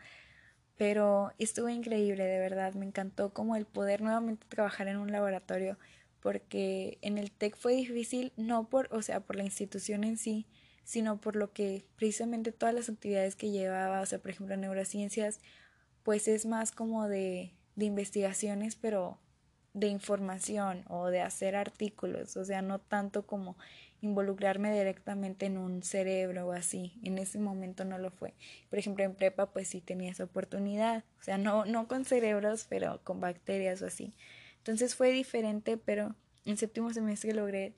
pero estuvo increíble, de verdad, me encantó como el poder nuevamente trabajar en un laboratorio, porque en el TEC fue difícil, no por, o sea, por la institución en sí, sino por lo que precisamente todas las actividades que llevaba, o sea, por ejemplo, neurociencias, pues es más como de, de investigaciones, pero de información o de hacer artículos, o sea, no tanto como involucrarme directamente en un cerebro o así. En ese momento no lo fue. Por ejemplo, en prepa pues sí tenía esa oportunidad. O sea, no, no con cerebros, pero con bacterias o así. Entonces fue diferente, pero en séptimo semestre logré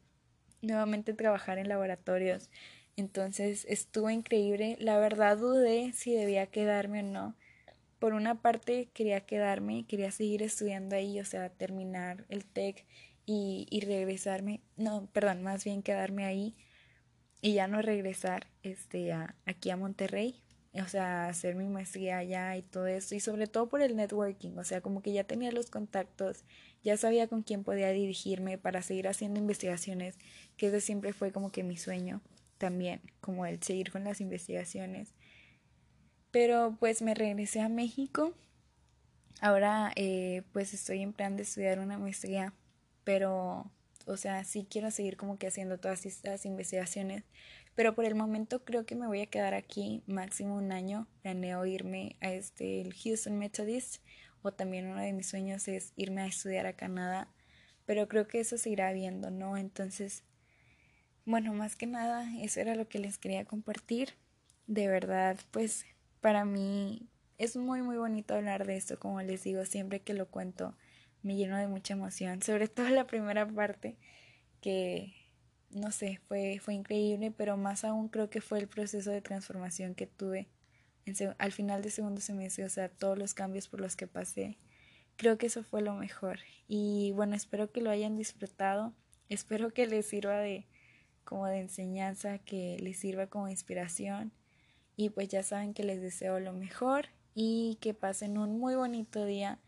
nuevamente trabajar en laboratorios. Entonces estuvo increíble. La verdad dudé si debía quedarme o no. Por una parte quería quedarme, quería seguir estudiando ahí, o sea, terminar el TEC y, y regresarme, no, perdón, más bien quedarme ahí y ya no regresar este, a, aquí a Monterrey, o sea, hacer mi maestría allá y todo eso, y sobre todo por el networking, o sea, como que ya tenía los contactos, ya sabía con quién podía dirigirme para seguir haciendo investigaciones, que eso siempre fue como que mi sueño también, como el seguir con las investigaciones. Pero pues me regresé a México, ahora eh, pues estoy en plan de estudiar una maestría pero, o sea, sí quiero seguir como que haciendo todas estas investigaciones, pero por el momento creo que me voy a quedar aquí máximo un año. Planeo irme a este, el Houston Methodist, o también uno de mis sueños es irme a estudiar a Canadá, pero creo que eso se irá viendo, ¿no? Entonces, bueno, más que nada, eso era lo que les quería compartir. De verdad, pues para mí es muy, muy bonito hablar de esto, como les digo, siempre que lo cuento me llenó de mucha emoción, sobre todo la primera parte que no sé, fue, fue increíble, pero más aún creo que fue el proceso de transformación que tuve al final de segundo semestre, o sea, todos los cambios por los que pasé. Creo que eso fue lo mejor. Y bueno, espero que lo hayan disfrutado. Espero que les sirva de como de enseñanza, que les sirva como inspiración. Y pues ya saben que les deseo lo mejor y que pasen un muy bonito día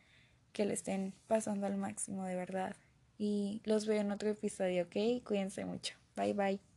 que le estén pasando al máximo de verdad. Y los veo en otro episodio, ¿ok? Cuídense mucho. Bye bye.